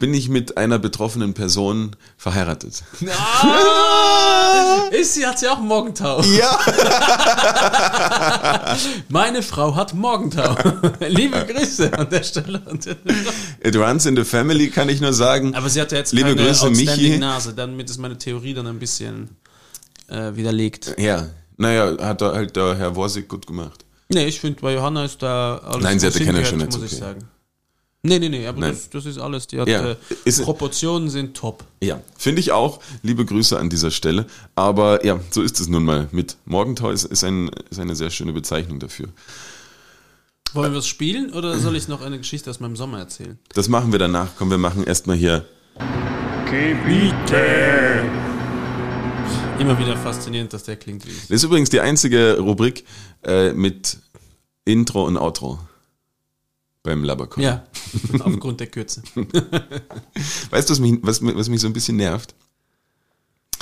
Bin ich mit einer betroffenen Person verheiratet? Ah, ist sie, hat sie auch Morgentau. Ja. Meine Frau hat Morgentau. Liebe Grüße an der Stelle. It runs in the family, kann ich nur sagen. Aber sie hatte jetzt Liebe keine Grüße, Michi. Nase, damit ist meine Theorie dann ein bisschen äh, widerlegt. Ja, naja, hat da halt der Herr Worsig gut gemacht. Nee, ich finde, bei Johanna ist da alles Nein, sie hatte keine Schönheits- muss ich okay. sagen. Nee, nee, nee, aber das, das ist alles. Die hat, Ja, äh, ist- Proportionen sind top. Ja, finde ich auch. Liebe Grüße an dieser Stelle. Aber ja, so ist es nun mal mit Morgentau. Ist, ist, ein, ist eine sehr schöne Bezeichnung dafür. Wollen wir es spielen oder soll ich noch eine Geschichte aus meinem Sommer erzählen? Das machen wir danach. Komm, wir machen erstmal hier. Immer wieder faszinierend, dass der klingt wie ich. Das ist übrigens die einzige Rubrik äh, mit Intro und Outro beim Labercon. Ja, aufgrund der Kürze. Weißt du, was mich, was, was mich so ein bisschen nervt?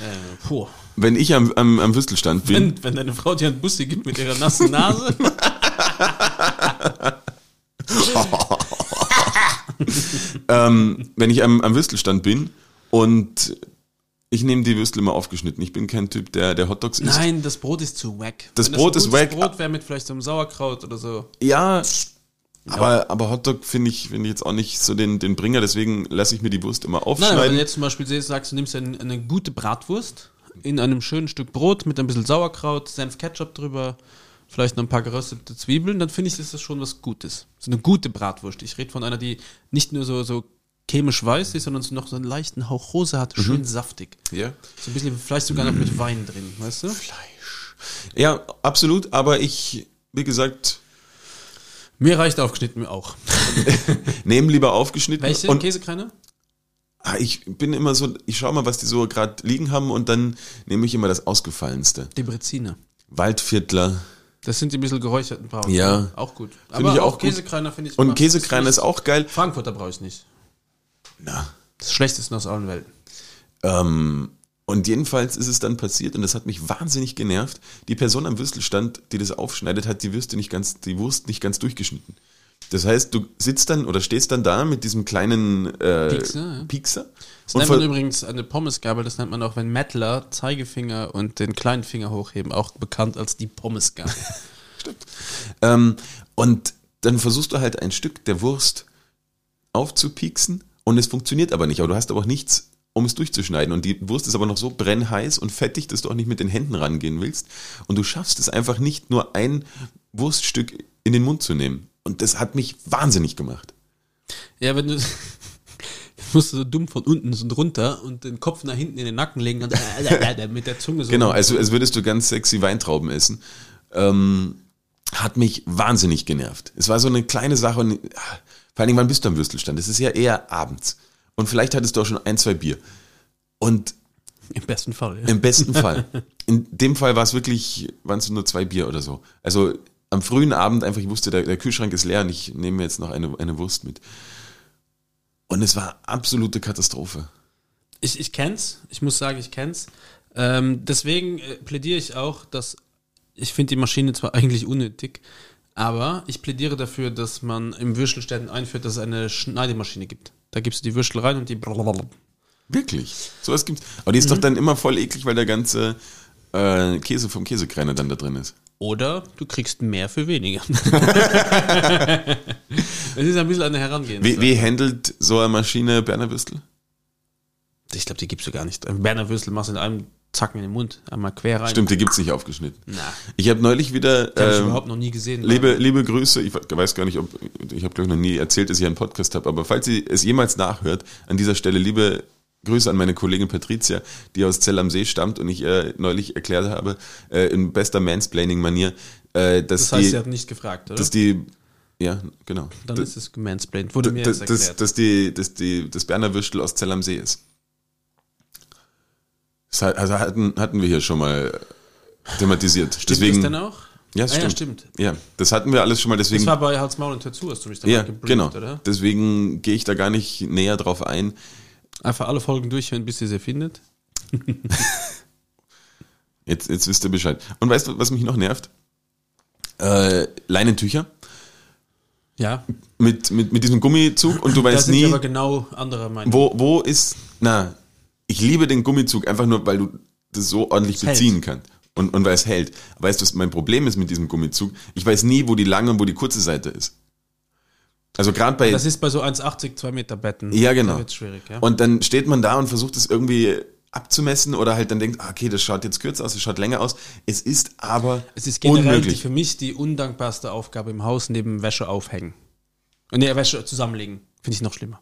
Äh, puh. Wenn ich am, am, am Wüstelstand bin, Wenn, wenn deine Frau dir einen Bussi gibt mit ihrer nassen Nase, ähm, wenn ich am, am Würstelstand bin und ich nehme die Würstel immer aufgeschnitten. Ich bin kein Typ, der, der Hotdogs isst. nein, das Brot ist zu wack. Das Brot ein ist wack. Brot wäre mit vielleicht so einem Sauerkraut oder so. Ja, aber, aber Hotdog finde ich, finde ich jetzt auch nicht so den, den Bringer, deswegen lasse ich mir die Wurst immer Nein, aber wenn aufschneiden. du jetzt zum Beispiel siehst, sagst, du nimmst eine, eine gute Bratwurst in einem schönen Stück Brot mit ein bisschen Sauerkraut, Senf, Ketchup drüber, vielleicht noch ein paar geröstete Zwiebeln, dann finde ich, ist das schon was Gutes. So eine gute Bratwurst. Ich rede von einer, die nicht nur so, so chemisch weiß ist, sondern so noch so einen leichten Hauch rosa hat, schön saftig. ja. So ein bisschen, vielleicht sogar noch mit Wein drin, weißt du? ja, absolut, aber ich, wie gesagt, Mir reicht aufgeschnitten mir auch. nehme lieber aufgeschnitten. Welche? Und Käsekreiner? ah, ich bin immer so, ich schaue mal, was die so gerade liegen haben und dann nehme ich immer das Ausgefallenste. Die Breziner. Waldviertler. Das sind die ein bisschen geräucherten Braunen. Ja. Auch gut. Finde ich auch gut. Käsekreiner finde ich Und Käsekreiner ist auch geil. Frankfurter brauche ich nicht. Na, Das Schlechteste aus allen Welten. Ähm, und jedenfalls ist es dann passiert und das hat mich wahnsinnig genervt. Die Person am Würstelstand, die das aufschneidet, hat die Würste nicht ganz, die Wurst nicht ganz durchgeschnitten. Das heißt, du sitzt dann oder stehst dann da mit diesem kleinen äh, Piekser, ja. Piekser Das nennt man übrigens eine Pommesgabel, das nennt man auch, wenn Mettler Zeigefinger und den kleinen Finger hochheben, auch bekannt als die Pommesgabel. ähm, und dann versuchst du halt ein Stück der Wurst aufzupieksen und es funktioniert aber nicht. Aber du hast aber auch nichts, um es durchzuschneiden. Und die Wurst ist aber noch so brennheiß und fettig, dass du auch nicht mit den Händen rangehen willst. Und du schaffst es einfach nicht, nur ein Wurststück in den Mund zu nehmen. Und das hat mich wahnsinnig gemacht. ja, wenn du musst du so dumm von unten so runter und den Kopf nach hinten in den Nacken legen und mit der Zunge so. Genau, also als würdest du ganz sexy Weintrauben essen. Ähm, hat mich wahnsinnig genervt. Es war so eine kleine Sache und ah, vor allen Dingen, wann bist du am Würstelstand? Es ist ja eher abends. Und vielleicht hattest du auch schon ein, zwei Bier. Und Im besten Fall. Ja. im besten Fall. In dem Fall war es wirklich, waren es nur zwei Bier oder so. Also am frühen Abend einfach, ich wusste, der, der Kühlschrank ist leer und ich nehme mir jetzt noch eine, eine Wurst mit. Und es war absolute Katastrophe. Ich, ich kenn's, ich muss sagen, ich kenn's. Ähm, deswegen äh, plädiere ich auch, dass ich finde die Maschine zwar eigentlich unnötig, aber ich plädiere dafür, dass man im Würstelständen einführt, dass es eine Schneidemaschine gibt. Da gibst du die Würstel rein und die Wirklich. Sowas gibt's. Aber die ist Mhm. doch dann immer voll eklig, weil der ganze äh, Käse vom Käsekreiner dann da drin ist. Oder du kriegst mehr für weniger. Es ist ein bisschen eine Herangehensweise. Wie, wie handelt so eine Maschine Berner Würstel? Ich glaube, die gibst du gar nicht. Ein Berner Würstel machst du in einem Zacken in den Mund, einmal quer rein. Stimmt, die gibt's nicht aufgeschnitten. Na, Ich habe neulich wieder. die habe ich ähm, überhaupt noch nie gesehen. Liebe, liebe Grüße, ich weiß gar nicht, ob, ich habe glaube ich noch nie erzählt, dass ich einen Podcast habe, aber falls sie es jemals nachhört, an dieser Stelle liebe Grüße an meine Kollegin Patricia, die aus Zell am See stammt und ich ihr neulich erklärt habe, äh, in bester Mansplaining-Manier, äh, dass das heißt, die, sie hat nicht gefragt, oder? dass die, ja, genau. Dann das, ist es gemansplained. Wurde mir das, das, erklärt. dass die, dass die, das Berner Würstel aus Zell am See ist. Das also hatten, hatten wir hier schon mal thematisiert. Stimmt deswegen, das denn auch? Ja, ah, stimmt. ja, stimmt. Ja, das hatten wir alles schon mal, deswegen. Das war bei Hals, Maul und zu, hast du mich da Ja, gebrieft, genau. oder? Deswegen gehe ich da gar nicht näher drauf ein. Einfach alle Folgen durchhören, bis ihr sie findet. Jetzt, jetzt wisst ihr Bescheid. Und weißt du, was mich noch nervt? Äh, Leinentücher Ja, mit, mit, mit diesem Gummizug und du weißt nie, genau anderer Meinung. wo, wo ist. Na, ich liebe den Gummizug einfach nur, weil du das so ordentlich Es hält. beziehen kannst. Und, und weil es hält. Weißt du, was mein Problem ist mit diesem Gummizug? Ich weiß nie, wo die lange und wo die kurze Seite ist. Also gerade bei. Das ist bei so 1,80, 2 Meter Betten. Ja, genau. Da schwierig, ja. Und dann steht man da und versucht es irgendwie abzumessen oder halt dann denkt, ah, okay, das schaut jetzt kürzer aus, das schaut länger aus. Es ist aber es ist generell unmöglich. für mich die undankbarste Aufgabe im Haus neben Wäsche aufhängen. Und nee, Wäsche zusammenlegen. Finde ich noch schlimmer.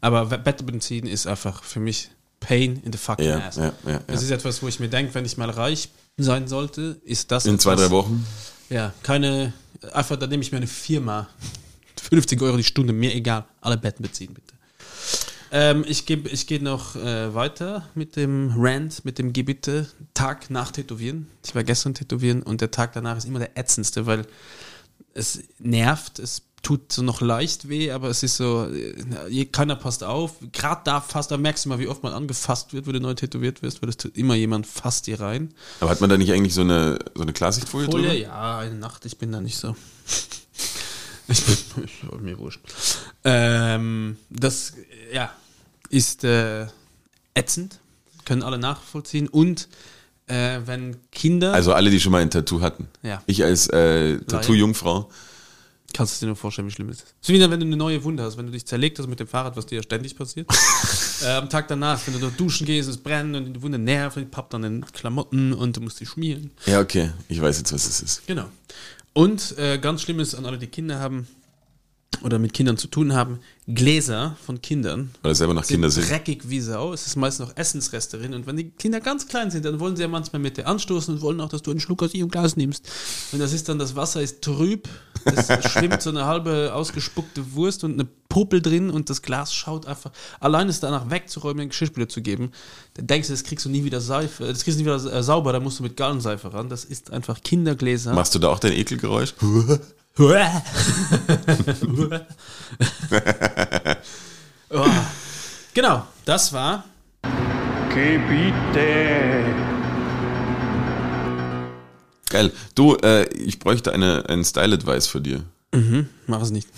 Aber We- Bett beziehen ist einfach für mich Pain in the fucking Ja, ass. ja, ja, Das ist etwas, wo ich mir denke, wenn ich mal reich sein sollte, ist das In zwei, etwas- drei Wochen. Ja, keine, einfach, da nehme ich mir eine Firma. 50 Euro die Stunde, mir egal. Alle Betten beziehen, bitte. Ähm, ich gebe, ich gehe noch äh, weiter mit dem Rant, mit dem Gebitte. Tag nach Tätowieren. Ich war gestern tätowieren und der Tag danach ist immer der ätzendste, weil es nervt, es tut so noch leicht weh, aber es ist so, äh, keiner passt auf. Gerade da fast, da merkst du mal, wie oft man angefasst wird, wenn du neu tätowiert wirst, weil es tut immer jemand fasst dir rein. Aber hat man da nicht eigentlich so eine, so eine Klarsichtfolie Folie, drüber? ja, eine Nacht, ich bin da nicht so. Ich bin ich, mir wurscht. Ähm, das, ja, ist äh, ätzend, können alle nachvollziehen. Und äh, wenn Kinder, Also alle, die schon mal ein Tattoo hatten. Ja. Ich als äh, Tattoo-Jungfrau. Kannst du dir nur vorstellen, wie schlimm es ist. So wie wenn du eine neue Wunde hast, wenn du dich zerlegt hast mit dem Fahrrad, was dir ja ständig passiert. äh, am Tag danach, wenn du dort duschen gehst, es brennt und die Wunde nervt, und die pappt dann in Klamotten und du musst die schmieren. Ja, okay. Ich weiß jetzt, was es ist. Genau. Und äh, ganz schlimm ist an alle, die Kinder haben oder mit Kindern zu tun haben, Gläser von Kindern Weil es selber noch sind Kinder sind. dreckig wie Sau. Es ist meist noch Essensreste drin. Und wenn die Kinder ganz klein sind, dann wollen sie ja manchmal mit dir anstoßen und wollen auch, dass du einen Schluck aus ihrem Glas nimmst. Und das ist dann, das Wasser ist trüb, es schwimmt so eine halbe ausgespuckte Wurst und eine Popel drin und das Glas schaut einfach, allein es danach wegzuräumen, den Geschirrspüler zu geben, dann denkst du, das kriegst du nie wieder Seife, das kriegst du nie wieder äh, sauber, da musst du mit Gallenseife ran. Das ist einfach Kindergläser. Machst du da auch dein Ekelgeräusch? oh. Genau, das war Geil. Du, äh, ich bräuchte eine, einen Style-Advice für dir. Mach es nicht.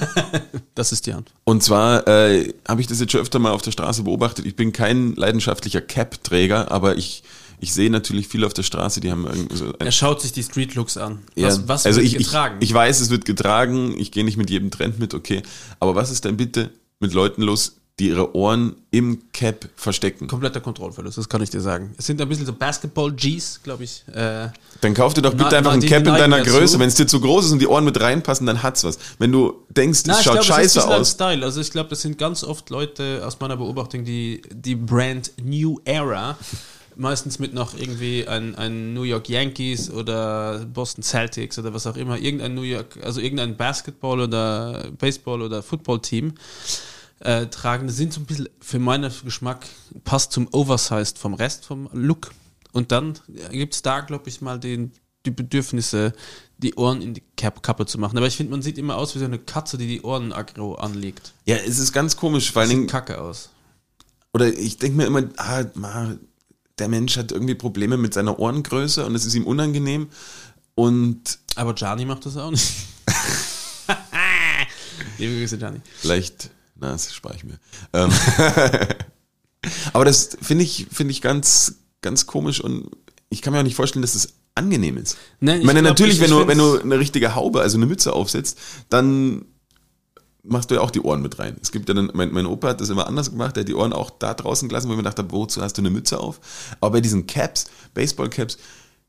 das ist die Antwort. Und zwar äh, habe ich das jetzt schon öfter mal auf der Straße beobachtet. Ich bin kein leidenschaftlicher Cap-Träger, aber ich, ich sehe natürlich viele auf der Straße, die haben irgendwie so Er schaut sich die Street Looks an. Ja, Was, was also wird ich, getragen? Ich, ich weiß, es wird getragen. Ich gehe nicht mit jedem Trend mit, okay. Aber was ist denn bitte mit Leuten los, die ihre Ohren im Cap verstecken? Kompletter Kontrollverlust, das kann ich dir sagen. Es sind ein bisschen so Basketball-Gs, glaube ich. Äh, Dann kauf dir doch bitte Na- einfach ein Cap in deiner. Größe. Wenn es dir zu groß ist und die Ohren mit reinpassen, dann hat's was. Wenn du denkst, na, es ich schaut ist scheiße aus. Style. Also ich glaube, das sind ganz oft Leute aus meiner Beobachtung, die die Brand New Era meistens mit noch irgendwie ein, ein New York Yankees oder Boston Celtics oder was auch immer, irgendein New York, also irgendein Basketball oder Baseball oder Football-Team äh, tragen. Das sind so ein bisschen für meinen Geschmack passt zum Oversized vom Rest vom Look. Und dann gibt es da, glaube ich, mal den, die Bedürfnisse, die Ohren in die Kappe zu machen. Aber ich finde, man sieht immer aus wie so eine Katze, die die Ohren aggro anlegt. Ja, es ist ganz komisch, allen Sieht kacke aus. oder ich denke mir immer, ah, der Mensch hat irgendwie Probleme mit seiner Ohrengröße und es ist ihm unangenehm. Und Aber Gianni macht das auch nicht. Liebe Grüße, Gianni. vielleicht, na, das spare ich mir. Ähm, aber das finde ich, finde ich ganz, ganz komisch und ich kann mir auch nicht vorstellen, dass das angenehm ist. Nein, ich ich meine, glaub, natürlich, ich- wenn, du, wenn du eine richtige Haube, also eine Mütze aufsetzt, dann machst du ja auch die Ohren mit rein. Es gibt ja dann, mein, mein Opa hat das immer anders gemacht, der hat die Ohren auch da draußen gelassen, wo ich mir gedacht habe, wozu hast du eine Mütze auf? Aber bei diesen Caps, Baseball-Caps,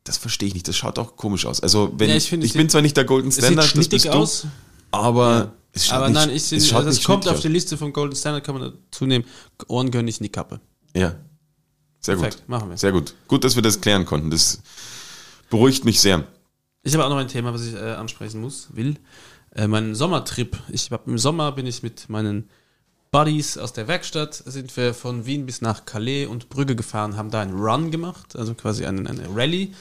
das verstehe ich nicht, das schaut auch komisch aus. Also, wenn Ja, ich, ich bin zwar nicht der Golden Standard, das bist du, aus. aber schaut aber nicht, nein, ich sehe, also nicht kommt auf die. Liste vom Golden Standard, kann man dazu nehmen. Ohren gehören nicht in die Kappe. Ja. Sehr gut. Perfekt, machen wir. Sehr gut. Gut, dass wir das klären konnten. Das beruhigt mich sehr. Ich habe auch noch ein Thema, was ich äh, ansprechen muss, will. Äh, mein Sommertrip. Ich hab, Im Sommer bin ich mit meinen Buddies aus der Werkstatt, sind wir von Wien bis nach Calais und Brügge gefahren, haben da einen Run gemacht, also quasi einen, eine Rallye,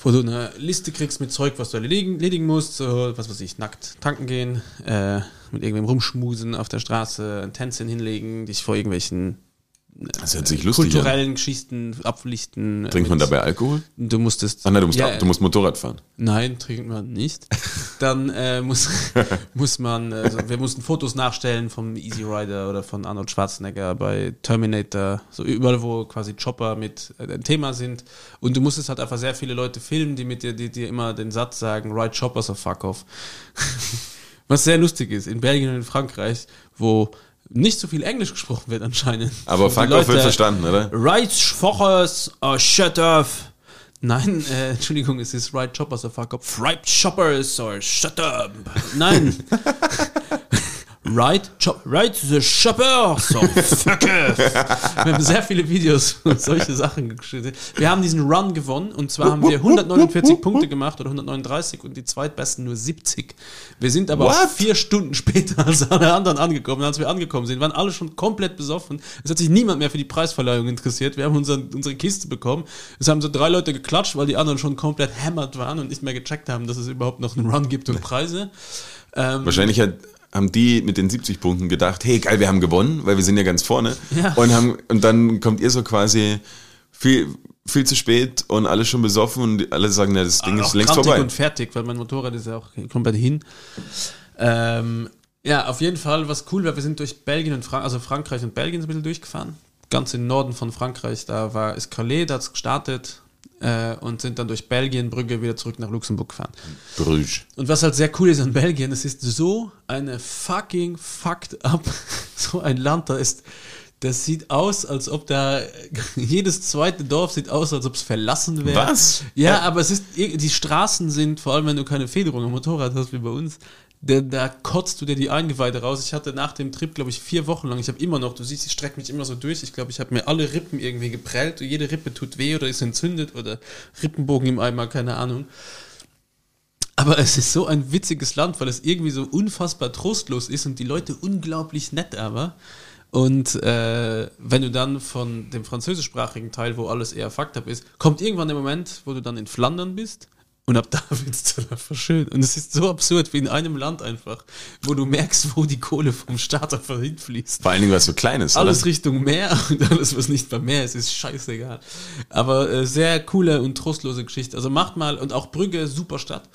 wo du eine Liste kriegst mit Zeug, was du erledigen, musst, so, was weiß ich, nackt tanken gehen, äh, mit irgendwem rumschmusen auf der Straße, ein Tänzchen hinlegen, dich vor irgendwelchen Das hört sich lustig an. kulturellen Geschichten abpflichten. Trinkt man dabei Alkohol? Du musstest. Ah nein, du musst, Ja, du musst Motorrad fahren. Nein, trinkt man nicht. Dann äh, muss, muss man, also wir mussten Fotos nachstellen vom Easy Rider oder von Arnold Schwarzenegger bei Terminator, so überall, wo quasi Chopper mit äh, ein Thema sind. Und du musstest halt einfach sehr viele Leute filmen, die mit dir, die dir immer den Satz sagen, Ride Choppers or fuck off. Was sehr lustig ist, in Belgien und in Frankreich, wo nicht so viel Englisch gesprochen wird anscheinend. Aber Fuck off wird verstanden, oder? Right Schoppers, oh, shut off. Nein, äh, Entschuldigung, es ist Right Choppers, or fuck off. Right Choppers, or shut up. Nein. right, right the Choppers, or fuck off. Wir haben sehr viele Videos und solche Sachen geschnitten. Wir haben diesen Run gewonnen und zwar haben wir 149 Punkte gemacht oder 139 und die zweitbesten nur 70. Wir sind aber auch What? vier Stunden später als alle anderen angekommen. Als wir angekommen sind, waren alle schon komplett besoffen. Es hat sich niemand mehr für die Preisverleihung interessiert. Wir haben unseren, unsere Kiste bekommen. Es haben so drei Leute geklatscht, weil die anderen schon komplett hämmert waren und nicht mehr gecheckt haben, dass es überhaupt noch einen Run gibt und Preise. Ähm, Wahrscheinlich hat, haben die mit den 70 Punkten gedacht, hey geil, wir haben gewonnen, weil wir sind ja ganz vorne. Ja. Und, haben, und dann kommt ihr so quasi viel, viel zu spät und alle schon besoffen und alle sagen, na, das Ding auch ist längst vorbei. und fertig, weil mein Motorrad ist ja auch komplett hin. Ähm, ja, auf jeden Fall, was cool war, wir sind durch Belgien und Frank also Frankreich und Belgien so ein bisschen durchgefahren. Ganz im Norden von Frankreich, da war ist Calais, da hat es gestartet äh, und sind dann durch Belgien, Brügge wieder zurück nach Luxemburg gefahren. Brüsch. Und was halt sehr cool ist an Belgien, es ist so eine fucking fucked up, so ein Land, da ist, das sieht aus, als ob da, jedes zweite Dorf sieht aus, als ob es verlassen wäre. Was? Ja, aber es ist, die Straßen sind, vor allem wenn du keine Federung am Motorrad hast wie bei uns, da, da kotzt du dir die Eingeweide raus. Ich hatte nach dem Trip, glaube ich, vier Wochen lang, ich habe immer noch, du siehst, ich strecke mich immer so durch. Ich glaube, ich habe mir alle Rippen irgendwie geprellt. Jede Rippe tut weh oder ist entzündet oder Rippenbogen im Eimer, keine Ahnung. Aber es ist so ein witziges Land, weil es irgendwie so unfassbar trostlos ist und die Leute unglaublich nett aber. Und äh, wenn du dann von dem französischsprachigen Teil, wo alles eher fucked up ist, kommt irgendwann der Moment, wo du dann in Flandern bist und ab da wird es dann einfach schön. Und es ist so absurd wie in einem Land einfach, wo du merkst, wo die Kohle vom Staat einfach hinfließt. Vor allen Dingen, was so klein ist. Alles oder? Richtung Meer und alles, was nicht beim Meer ist, ist scheißegal. Aber äh, sehr coole und trostlose Geschichte. Also macht mal, und auch Brügge, super Stadt.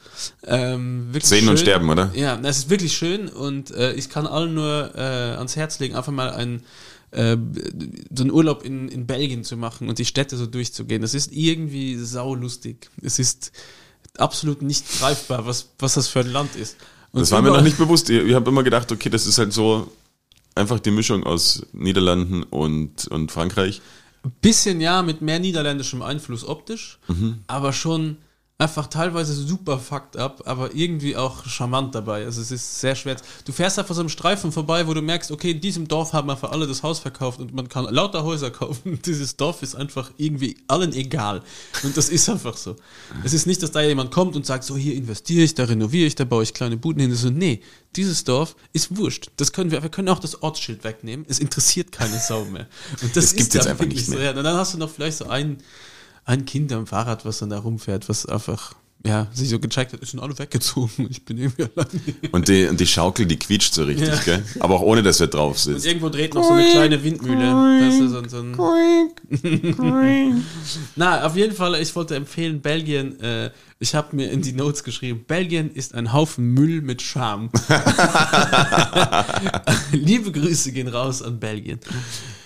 Ähm, wirklich Sehen und schön. sterben, oder? Ja, es ist wirklich schön und äh, ich kann allen nur äh, ans Herz legen, einfach mal ein äh, so einen Urlaub in, in Belgien zu machen und die Städte so durchzugehen. Das ist irgendwie saulustig. Es ist absolut nicht greifbar, was, was das für ein Land ist. Und Das war mir noch nicht bewusst. Ich, ich habe immer gedacht, okay, das ist halt so einfach die Mischung aus Niederlanden und, und Frankreich. bisschen ja mit mehr niederländischem Einfluss optisch, aber schon einfach teilweise super fucked up, aber irgendwie auch charmant dabei. Also es ist sehr schwer. Du fährst einfach so einem Streifen vorbei, wo du merkst, okay, in diesem Dorf haben einfach alle das Haus verkauft und man kann lauter Häuser kaufen. Dieses Dorf ist einfach irgendwie allen egal. Und das ist einfach so. Es ist nicht, dass da jemand kommt und sagt, so hier investiere ich, da renoviere ich, da baue ich kleine Buden hin. So, nee, dieses Dorf ist wurscht. Das können wir, wir können auch das Ortsschild wegnehmen. Es interessiert keine Sau mehr. Und das Das jetzt dann einfach nicht so. mehr. Ja, und dann hast du noch vielleicht so ein, ein Kind am Fahrrad, was dann da rumfährt, was einfach, ja, sich so gecheckt hat, es sind alle weggezogen. Ich bin irgendwie allein. Und die, und die Schaukel, die quietscht so richtig, Ja. gell? Aber auch ohne, dass wir drauf Und sitzen. irgendwo dreht noch so eine kleine Windmühle. Das ist so, so ein Na, auf jeden Fall, ich wollte empfehlen, Belgien, äh, ich habe mir in die Notes geschrieben, Belgien ist ein Haufen Müll mit Charme. Liebe Grüße gehen raus an Belgien.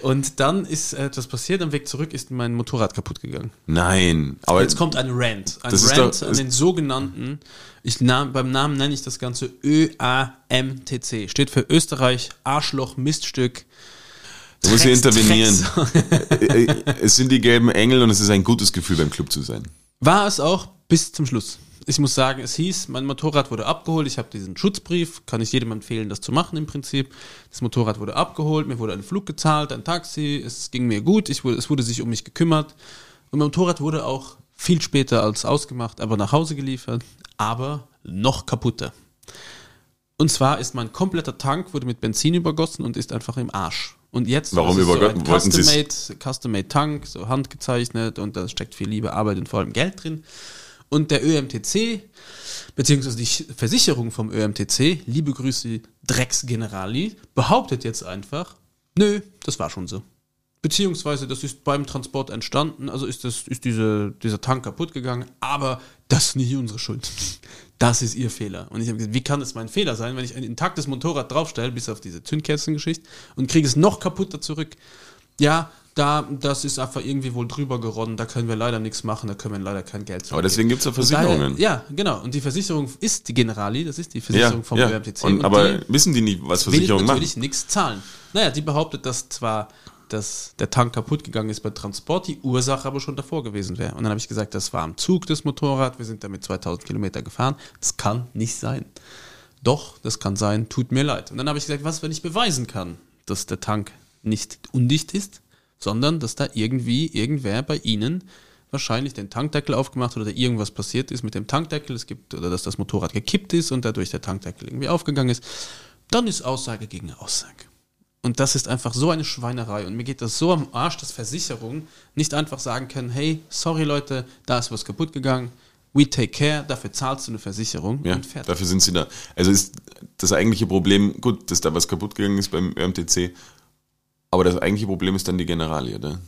Und dann ist etwas passiert, am Weg zurück ist mein Motorrad kaputt gegangen. Nein, aber Jetzt kommt ein Rant. Ein Rant doch- an den sogenannten, ich beim Namen nenne ich das Ganze ÖAMTC. Steht für Österreich, Arschloch, Miststück. du musst hier intervenieren. Es sind die gelben Engel und es ist ein gutes Gefühl, beim Club zu sein. War es auch bis zum Schluss. Ich muss sagen, es hieß, mein Motorrad wurde abgeholt. Ich habe diesen Schutzbrief, kann ich jedem empfehlen, das zu machen im Prinzip. Das Motorrad wurde abgeholt, mir wurde ein Flug gezahlt, ein Taxi, es ging mir gut, ich wurde, es wurde sich um mich gekümmert. Und mein Motorrad wurde auch viel später als ausgemacht, aber nach Hause geliefert, aber noch kaputter. Und zwar ist mein kompletter Tank wurde mit Benzin übergossen und ist einfach im Arsch. Und jetzt Warum ist so ein Custom-Made Custom-Made Tank, so handgezeichnet und da steckt viel Liebe, Arbeit und vor allem Geld drin. Und der ÖMTC, beziehungsweise die Versicherung vom ÖMTC, liebe Grüße Drecksgenerali, behauptet jetzt einfach, nö, das war schon so. Beziehungsweise das ist beim Transport entstanden, also ist, das, ist diese, dieser Tank kaputt gegangen, aber das ist nicht unsere Schuld. Das ist ihr Fehler. Und ich habe gesagt, wie kann es mein Fehler sein, wenn ich ein intaktes Motorrad draufstelle, bis auf diese Zündkerzengeschichte, und kriege es noch kaputter zurück? Ja, da, das ist einfach irgendwie wohl drüber geronnen, da können wir leider nichts machen, da können wir leider kein Geld Aber deswegen gibt's ja Und daher- Versicherungen. Ja, genau. Und die Versicherung ist die Generali, das ist die Ja, Versicherung vom ja. ÖMTC. Und, aber die wissen die nicht, was Versicherungen machen? natürlich nichts zahlen. Naja, die behauptet, dass zwar dass der Tank kaputt gegangen ist bei Transport, die Ursache aber schon davor gewesen wäre. Und dann habe ich gesagt, das war am Zug das Motorrad, wir sind damit 2000 Kilometer gefahren. Das kann nicht sein. Doch, das kann sein, tut mir leid. Und dann habe ich gesagt, was, wenn ich beweisen kann, dass der Tank nicht undicht ist, sondern dass da irgendwie irgendwer bei Ihnen wahrscheinlich den Tankdeckel aufgemacht hat oder irgendwas passiert ist mit dem Tankdeckel, es gibt, oder dass das Motorrad gekippt ist und dadurch der Tankdeckel irgendwie aufgegangen ist, dann ist Aussage gegen Aussage. Und das ist einfach so eine Schweinerei. Und mir geht das so am Arsch, dass Versicherungen nicht einfach sagen können, hey, sorry Leute, da ist was kaputt gegangen, we take care, dafür zahlst du eine Versicherung Ja, und fertig. dafür sind sie da. Also ist das eigentliche Problem, gut, dass da was kaputt gegangen ist beim ÖMTC, aber das eigentliche Problem ist dann die Generalie, oder?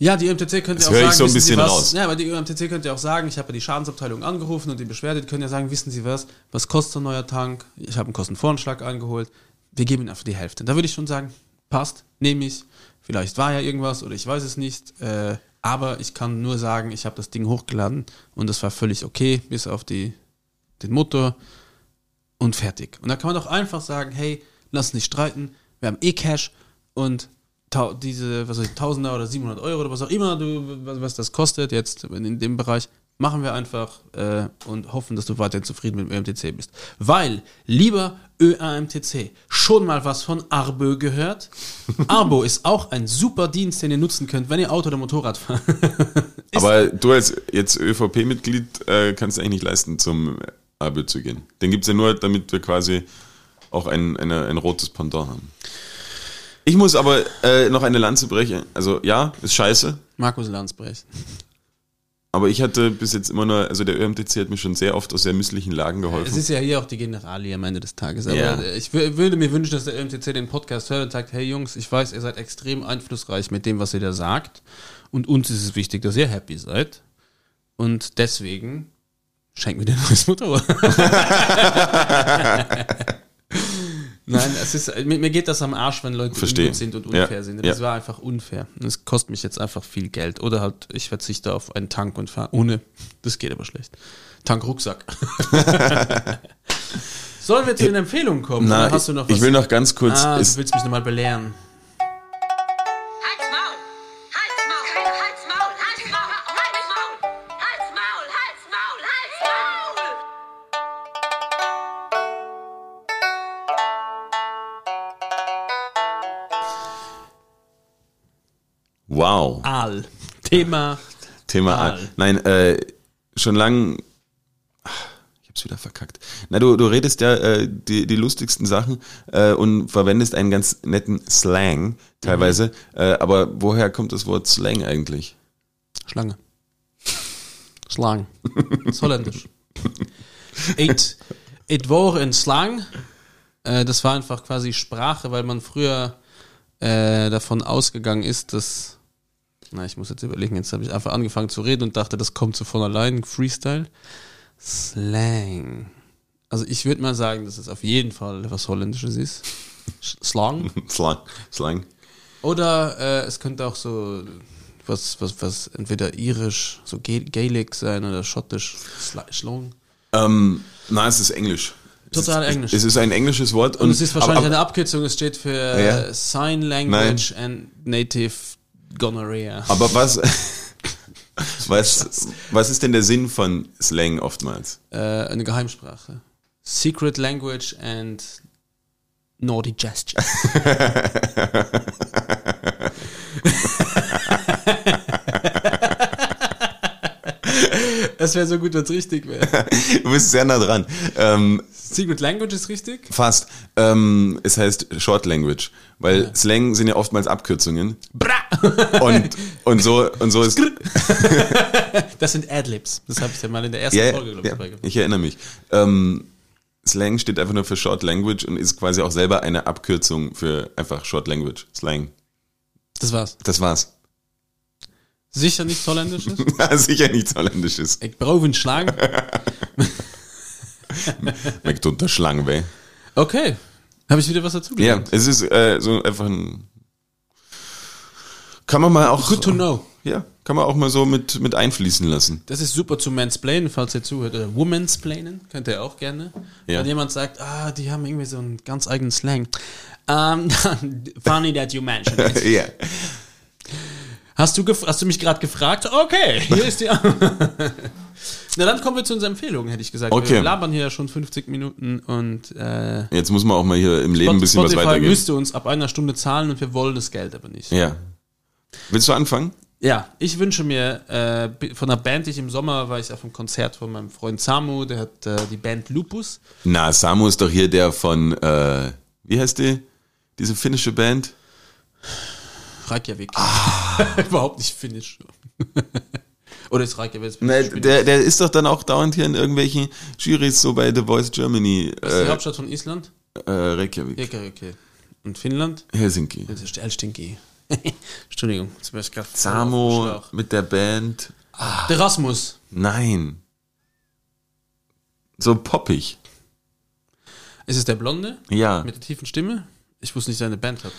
Ja, die UMTC könnte ja auch sagen, ich so ein wissen Sie bisschen was? raus. Ja, aber die UMTC könnte ja auch sagen, ich habe ja die Schadensabteilung angerufen und die beschwert, die können ja sagen, wissen Sie was, was kostet ein neuer Tank? Ich habe einen Kostenvoranschlag eingeholt. Wir geben Ihnen einfach die Hälfte. Da würde ich schon sagen, passt, nehme ich. Vielleicht war ja irgendwas oder ich weiß es nicht. Äh, aber ich kann nur sagen, ich habe das Ding hochgeladen und das war völlig okay, bis auf die, den Motor und fertig. Und da kann man doch einfach sagen, hey, lass nicht streiten, wir haben eh Cash und diese, was weiß ich, Tausender oder 700 Euro oder was auch immer, du, was, was das kostet jetzt in dem Bereich, machen wir einfach äh, und hoffen, dass du weiterhin zufrieden mit dem ÖMTC bist. Weil, lieber ÖAMTC, schon mal was von Arbo gehört? Arbo ist auch ein super Dienst, den ihr nutzen könnt, wenn ihr Auto oder Motorrad fahrt. aber du als jetzt ÖVP-Mitglied äh, kannst eigentlich nicht leisten, zum ABÖ zu gehen. Den gibt's ja nur, damit wir quasi auch ein, eine, ein rotes Pendant haben. Ich muss aber äh, noch eine Lanze brechen. Also ja, ist scheiße, Markus Landsbrecht. aber ich hatte bis jetzt immer nur, also der ÖMTC hat mir schon sehr oft aus sehr misslichen Lagen Es geholfen. ist ja hier auch die Generalie am Ende des Tages. Aber Ja. ich wür- würde mir wünschen, dass der MTC den Podcast hört und sagt, hey Jungs, ich weiß, ihr seid extrem einflussreich mit dem, was ihr da sagt. Und uns ist es wichtig, dass ihr happy seid. Und deswegen schenkt mir den neues Motorrad. Nein, es ist, mir, mir geht das am Arsch, wenn Leute Verstehe. ungut sind und Ja. unfair sind. Das Ja. war einfach unfair. Es kostet mich jetzt einfach viel Geld. Oder halt, ich verzichte auf einen Tank und fahre ohne. Das geht aber schlecht. Tank-Rucksack. Sollen wir zu den Empfehlungen kommen? Na, oder hast du noch was? ich will noch ganz kurz. ah, du willst mich nochmal belehren. Wow. Aal. Thema. Thema. Aal. Nein, äh, schon lang. Ach, Ich hab's wieder verkackt. Na, du, du redest ja äh, die, die lustigsten Sachen äh, und verwendest einen ganz netten Slang teilweise. Mhm. Äh, aber woher kommt das Wort Slang eigentlich? Schlange. Slang. Das ist holländisch. It, it war ein Slang. Äh, das war einfach quasi Sprache, weil man früher äh, davon ausgegangen ist, dass. Na, ich muss jetzt überlegen, jetzt habe ich einfach angefangen zu reden und dachte, das kommt so von allein. Freestyle. Slang. Also ich würde mal sagen, dass es auf jeden Fall was Holländisches ist. Slang. Slang. Slang. Oder äh, es könnte auch so was, was, was entweder irisch, so Ga- Gaelic sein oder schottisch, Sla- Schlong. Ähm, nein, es ist Englisch. Total es ist, Englisch. Es ist ein englisches Wort. Und es ist wahrscheinlich aber, eine Abkürzung, es steht für Ja. äh, Sign Language and Native Gonorrhea. aber was, was, was ist denn der Sinn von Slang oftmals? Äh, eine Geheimsprache. Secret Language and Naughty Gestures. Es wäre so gut, wenn es richtig wäre. Du bist sehr nah dran. Ähm, Secret Language ist richtig? fast. Ähm, es heißt Short Language, weil Slang sind ja oftmals Abkürzungen. Bra! Und, und so, und so ist, Das sind Adlibs. Das habe ich ja mal in der ersten ja, Folge, glaube ja, ich, beigemacht. ich erinnere mich. Ähm, Slang steht einfach nur für Short Language und ist quasi auch selber eine Abkürzung für einfach Short Language, Slang. Das war's. Das war's. Sicher nicht holländisch ist? Sicher nichts Holländisches. Ich brauche einen Schlag. Merkt unter Schlangen weh. Okay. Habe ich wieder was dazu Ja, es ist äh, so einfach ein. Kann man mal auch. Good to know. Ja, kann man auch mal so mit, mit einfließen lassen. Das ist super zu mansplainen, falls ihr zuhört. Oder womansplainen, könnt ihr auch gerne. Ja. Wenn jemand sagt, ah, die haben irgendwie so einen ganz eigenen Slang. Um, funny that you mentioned it. ja. Hast du, hast du mich gerade gefragt? Okay, hier ist die. Na, dann kommen wir zu unseren Empfehlungen, hätte ich gesagt. Okay. Wir labern hier schon 50 Minuten und äh, Jetzt muss man auch mal hier im Leben ein bisschen was Spotify weitergeben. müsste uns ab einer Stunde zahlen und wir wollen das Geld aber nicht. Ja. Willst du anfangen? Ja, ich wünsche mir äh, von einer Band, die ich im Sommer war ich auf einem Konzert von meinem Freund Samu, der hat äh, die Band Lupus. Na, Samu ist doch hier der von, äh, wie heißt die? Diese finnische Band? Reykjavik. Ah. Überhaupt nicht finnisch. Oder ist Reykjavik? Ne, Spiel- der, der ist doch dann auch dauernd hier in irgendwelchen Jurys so bei The Voice Germany. Was ist die Äh, Hauptstadt von Island? äh, Reykjavik. Okay, okay. Und Finnland? Helsinki. Helsinki. Entschuldigung, jetzt bin ich gerade Samo mit der Band. Der Rasmus. Nein. So poppig. Ist es der Blonde? Ja. Mit der tiefen Stimme? Ich wusste nicht, dass er eine Band hat.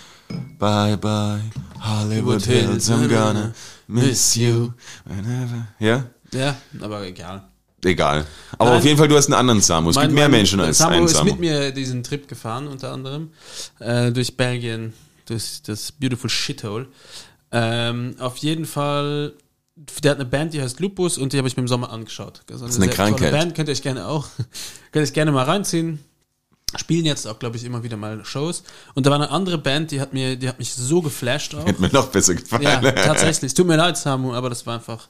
Bye bye, Hollywood Hills, I'm na, na, gonna na. miss you whenever. Ja? Ja, aber egal. Egal. Aber Nein. auf jeden Fall, du hast einen anderen Samu. Es gibt mehr Menschen als Samu einen ist Samu. mit mir diesen Trip gefahren, unter anderem. Äh, durch Belgien, durch das Beautiful Shithole. Ähm, auf jeden Fall, der hat eine Band, die heißt Lupus und die habe ich mir im Sommer angeschaut. Das ist eine sehr tolle Krankheit. Band, könnt ihr euch gerne auch, könnt ihr euch gerne mal reinziehen. Spielen jetzt auch, glaube ich, immer wieder mal Shows. Und da war eine andere Band, die hat mir, die hat mich so geflasht auch. Hätte mir noch besser gefallen. Ja, tatsächlich. Es tut mir leid, Samu, aber das war einfach,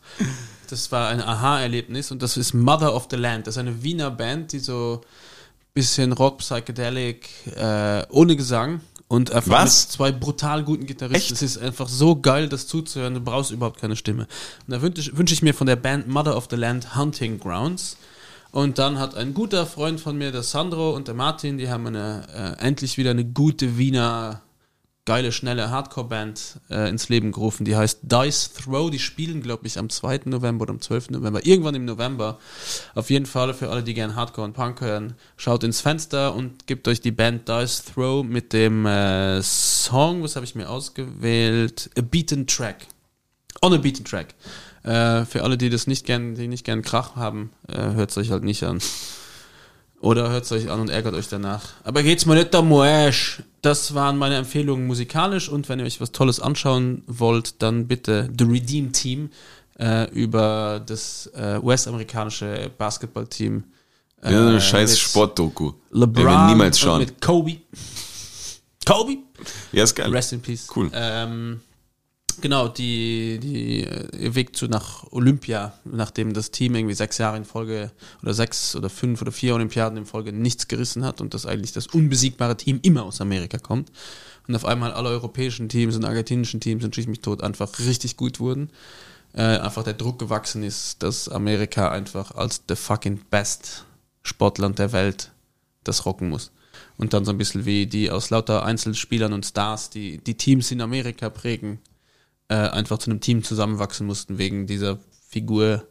das war ein Aha-Erlebnis und das ist Mother of the Land. Das ist eine Wiener Band, die so bisschen Rock, Psychedelic, äh, ohne Gesang und einfach Was? mit zwei brutal guten Gitarristen. Es ist einfach so geil, das zuzuhören. Du brauchst überhaupt keine Stimme. Und da wünsche ich, wünsch ich mir von der Band Mother of the Land Hunting Grounds. Und dann hat ein guter Freund von mir, der Sandro und der Martin, die haben eine, äh, endlich wieder eine gute Wiener geile, schnelle Hardcore-Band äh, ins Leben gerufen. Die heißt Dice Throw. Die spielen, glaube ich, am 2. November oder am 12. November. Irgendwann im November. Auf jeden Fall für alle, die gern Hardcore und Punk hören, schaut ins Fenster und gebt euch die Band Dice Throw mit dem äh, Song, was habe ich mir ausgewählt? A Beaten Track. On a Beaten Track. Äh, für alle, die das nicht gern, die nicht gern Krach haben, äh, hört es euch halt nicht an. Oder hört es euch an und ärgert euch danach. Aber geht's mal nicht am Arsch. Das waren meine Empfehlungen musikalisch und wenn ihr euch was Tolles anschauen wollt, dann bitte The Redeem Team äh, über das äh, US-amerikanische Basketballteam. Äh, Ja, eine scheiß mit Sportdoku. LeBron niemals schauen. mit Kobe. Kobe? Ja, ist geil. Rest in Peace. Cool. Ähm, genau, die, die äh, ihr Weg zu nach Olympia, nachdem das Team irgendwie sechs Jahre in Folge oder sechs oder fünf oder vier Olympiaden in Folge nichts gerissen hat und dass eigentlich das unbesiegbare Team immer aus Amerika kommt. Und auf einmal alle europäischen Teams und argentinischen Teams und schieß mich tot einfach richtig gut wurden. Äh, einfach der Druck gewachsen ist, dass Amerika einfach als the fucking best Sportland der Welt das rocken muss. Und dann so ein bisschen wie die aus lauter Einzelspielern und Stars, die die Teams in Amerika prägen, äh, einfach zu einem Team zusammenwachsen mussten wegen dieser Figur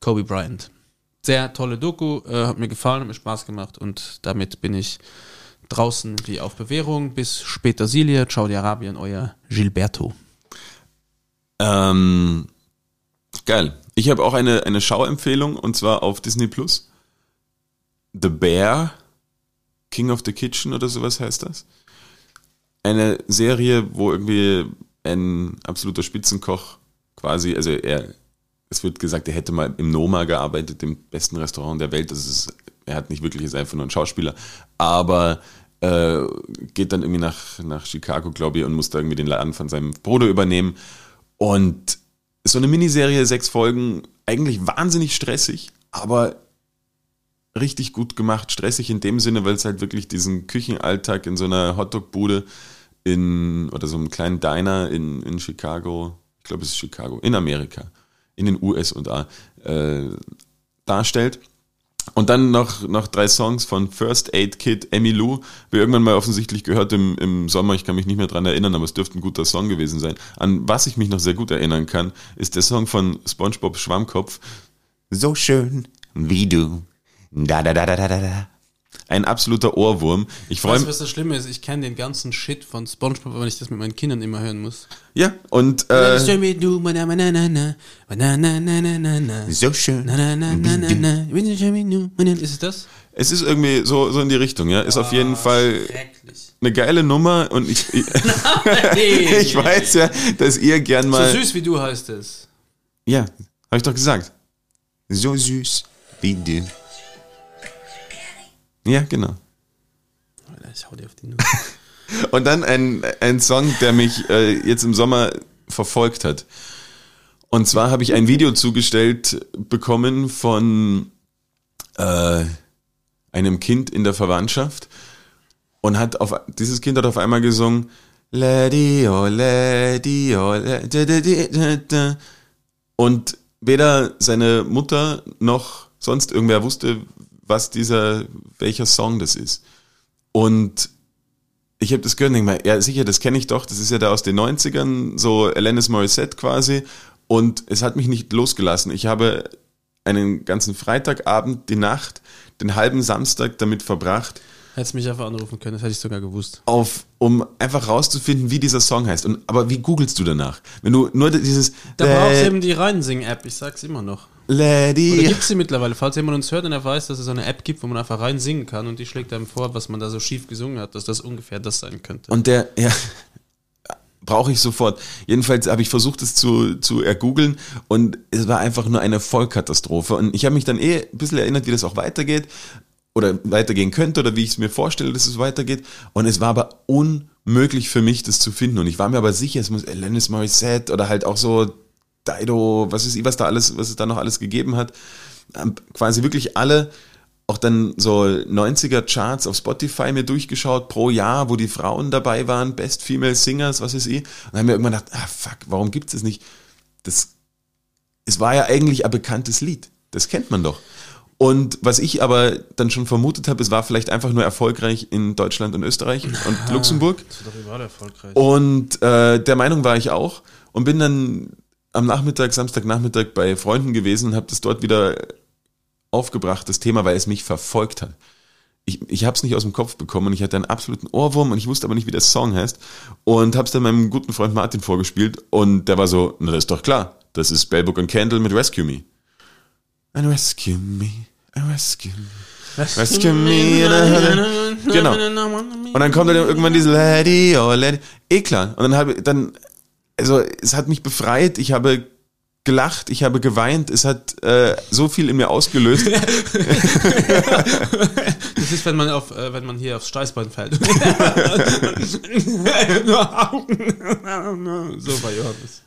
Kobe Bryant. Sehr tolle Doku, äh, hat mir gefallen, hat mir Spaß gemacht und damit bin ich draußen wie auf Bewährung. Bis später Silie, Saudi-Arabien, euer Gilberto. Ähm, geil. Ich habe auch eine, eine Schauempfehlung und zwar auf Disney Plus. The Bear, King of the Kitchen oder sowas heißt das. Eine Serie, wo irgendwie ein absoluter Spitzenkoch quasi, also er, es wird gesagt, er hätte mal im Noma gearbeitet, dem besten Restaurant der Welt. Das ist, er hat nicht wirklich, ist einfach nur ein Schauspieler, aber äh, geht dann irgendwie nach, nach Chicago, glaube ich, und muss da irgendwie den Laden von seinem Bruder übernehmen. Und so eine Miniserie, sechs Folgen, eigentlich wahnsinnig stressig, aber richtig gut gemacht. Stressig in dem Sinne, weil es halt wirklich diesen Küchenalltag in so einer Hotdog-Bude in, oder so einem kleinen Diner in, in Chicago, ich glaube es ist Chicago, in Amerika, in den USA, äh, darstellt. Und dann noch, noch drei Songs von First Aid Kid, Emmy Lou. Wir irgendwann mal offensichtlich gehört im, im Sommer, ich kann mich nicht mehr dran erinnern, aber es dürfte ein guter Song gewesen sein. An was ich mich noch sehr gut erinnern kann, ist der Song von SpongeBob Schwammkopf. So schön wie du. Da, da, da, da, da, da. Ein absoluter Ohrwurm. Ich freue mich. was das Schlimme ist? Ich kenne den ganzen Shit von Spongebob, weil ich das mit meinen Kindern immer hören muss. Ja, und äh, So so schön. Ist es das? Es ist irgendwie so, so in die Richtung, ja. Ist auf jeden Fall Schrecklich. eine geile Nummer und ich, ich, ich weiß ja, dass ihr gern So mal. süß wie du heißt es. Ja, habe ich doch gesagt. So süß wie du. Ja, genau. Alter, Ich hau dir auf die Nuss. Und dann ein, ein Song, der mich äh, jetzt im Sommer verfolgt hat. Und zwar habe ich ein Video zugestellt bekommen von äh, einem Kind in der Verwandtschaft und hat auf dieses Kind hat auf einmal gesungen Lady oh Lady oh Lady und weder seine Mutter noch sonst irgendwer wusste, was dieser welcher Song das ist. Und ich habe das gehört und denk mal, ja sicher, das kenne ich doch, das ist ja da aus den 90ern, so Alanis Morissette quasi. Und es hat mich nicht losgelassen. Ich habe einen ganzen Freitagabend, die Nacht, den halben Samstag damit verbracht, Hättest mich einfach anrufen können, das hätte ich sogar gewusst. auf, um einfach rauszufinden, wie dieser Song heißt. Und, aber wie googelst du danach? Wenn du nur dieses Da brauchst du eben die Reinsing-App, ich sag's immer noch. Oder Lady. gibt's sie mittlerweile? Falls jemand uns hört und er weiß, dass es so eine App gibt, wo man einfach rein singen kann und die schlägt einem vor, was man da so schief gesungen hat, dass das ungefähr das sein könnte. Und der, ja, brauche ich sofort. Jedenfalls habe ich versucht, es zu, zu ergoogeln und es war einfach nur eine Vollkatastrophe. Und ich habe mich dann eh ein bisschen erinnert, wie das auch weitergeht oder weitergehen könnte oder wie ich es mir vorstelle, dass es weitergeht. Und es war aber unmöglich für mich, das zu finden. Und ich war mir aber sicher, es muss Alanis Morissette oder halt auch so Dido, was ist, was da alles, was es da noch alles gegeben hat. Quasi wirklich alle auch dann so 90er Charts auf Spotify mir durchgeschaut pro Jahr, wo die Frauen dabei waren, Best Female Singers, was weiß ich. Und dann haben wir irgendwann gedacht, ah fuck, warum gibt's es nicht? Das, es war ja eigentlich ein bekanntes Lied. Das kennt man doch. Und was ich aber dann schon vermutet habe, es war vielleicht einfach nur erfolgreich in Deutschland und Österreich und Luxemburg. Das doch überall erfolgreich. Und äh, der Meinung war ich auch und bin dann am Nachmittag, Samstagnachmittag bei Freunden gewesen und habe das dort wieder aufgebracht, das Thema, weil es mich verfolgt hat. Ich, ich habe es nicht aus dem Kopf bekommen und ich hatte einen absoluten Ohrwurm und ich wusste aber nicht, wie der Song heißt und habe es dann meinem guten Freund Martin vorgespielt und der war so, na das ist doch klar, das ist Spellbook and Candle mit Rescue Me. And rescue me, rescue me. Rescue me. Genau. Und dann kommt dann irgendwann diese Lady, oh Lady. Eh klar. Und dann habe ich dann, also es hat mich befreit, ich habe gelacht, ich habe geweint, es hat äh, so viel in mir ausgelöst. Das ist, wenn man auf, äh, wenn man hier aufs Steißbein fällt. so bei Johannes.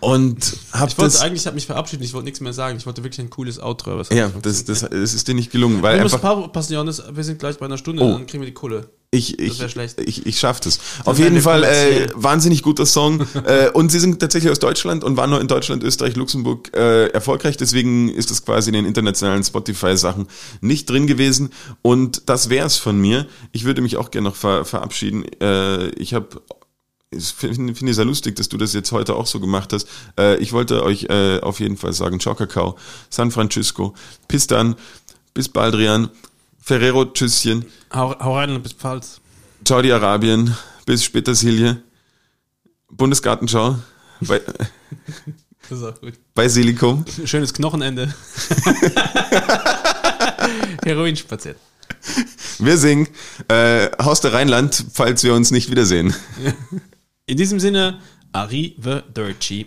Und hab Ich wollte das. eigentlich, ich habe mich verabschiedet, ich wollte nichts mehr sagen. Ich wollte wirklich ein cooles Outro. aber es Ja, das, das, das ist dir nicht gelungen, weil einfach aufpassen, Johannes, wir sind gleich bei einer Stunde, Oh. dann kriegen wir die Kohle. ich, das ich, ich, ich schaff das. Auf werden jeden Fall äh, wahnsinnig guter Song. äh, und sie sind tatsächlich aus Deutschland und waren nur in Deutschland, Österreich, Luxemburg äh, erfolgreich. Deswegen ist es quasi in den internationalen Spotify-Sachen nicht drin gewesen. Und das wär's von mir. Ich würde mich auch gerne noch ver verabschieden. Äh, ich habe finde find ich sehr lustig, dass du das jetzt heute auch so gemacht hast. Äh, ich wollte euch äh, auf jeden Fall sagen, Ciao Kakao, San Francisco, bis dann, bis bald, Rian. Ferrero, Tschüsschen. Hau, hau rein und bis Pfalz. Saudi-Arabien, bis Petersilie. Bundesgartenschau. Bei, Das ist auch gut. bei Silikum. Schönes Knochenende. Heroin spaziert. Wir singen äh, Haus der Rheinland, falls wir uns nicht wiedersehen. In diesem Sinne, Arrivederci.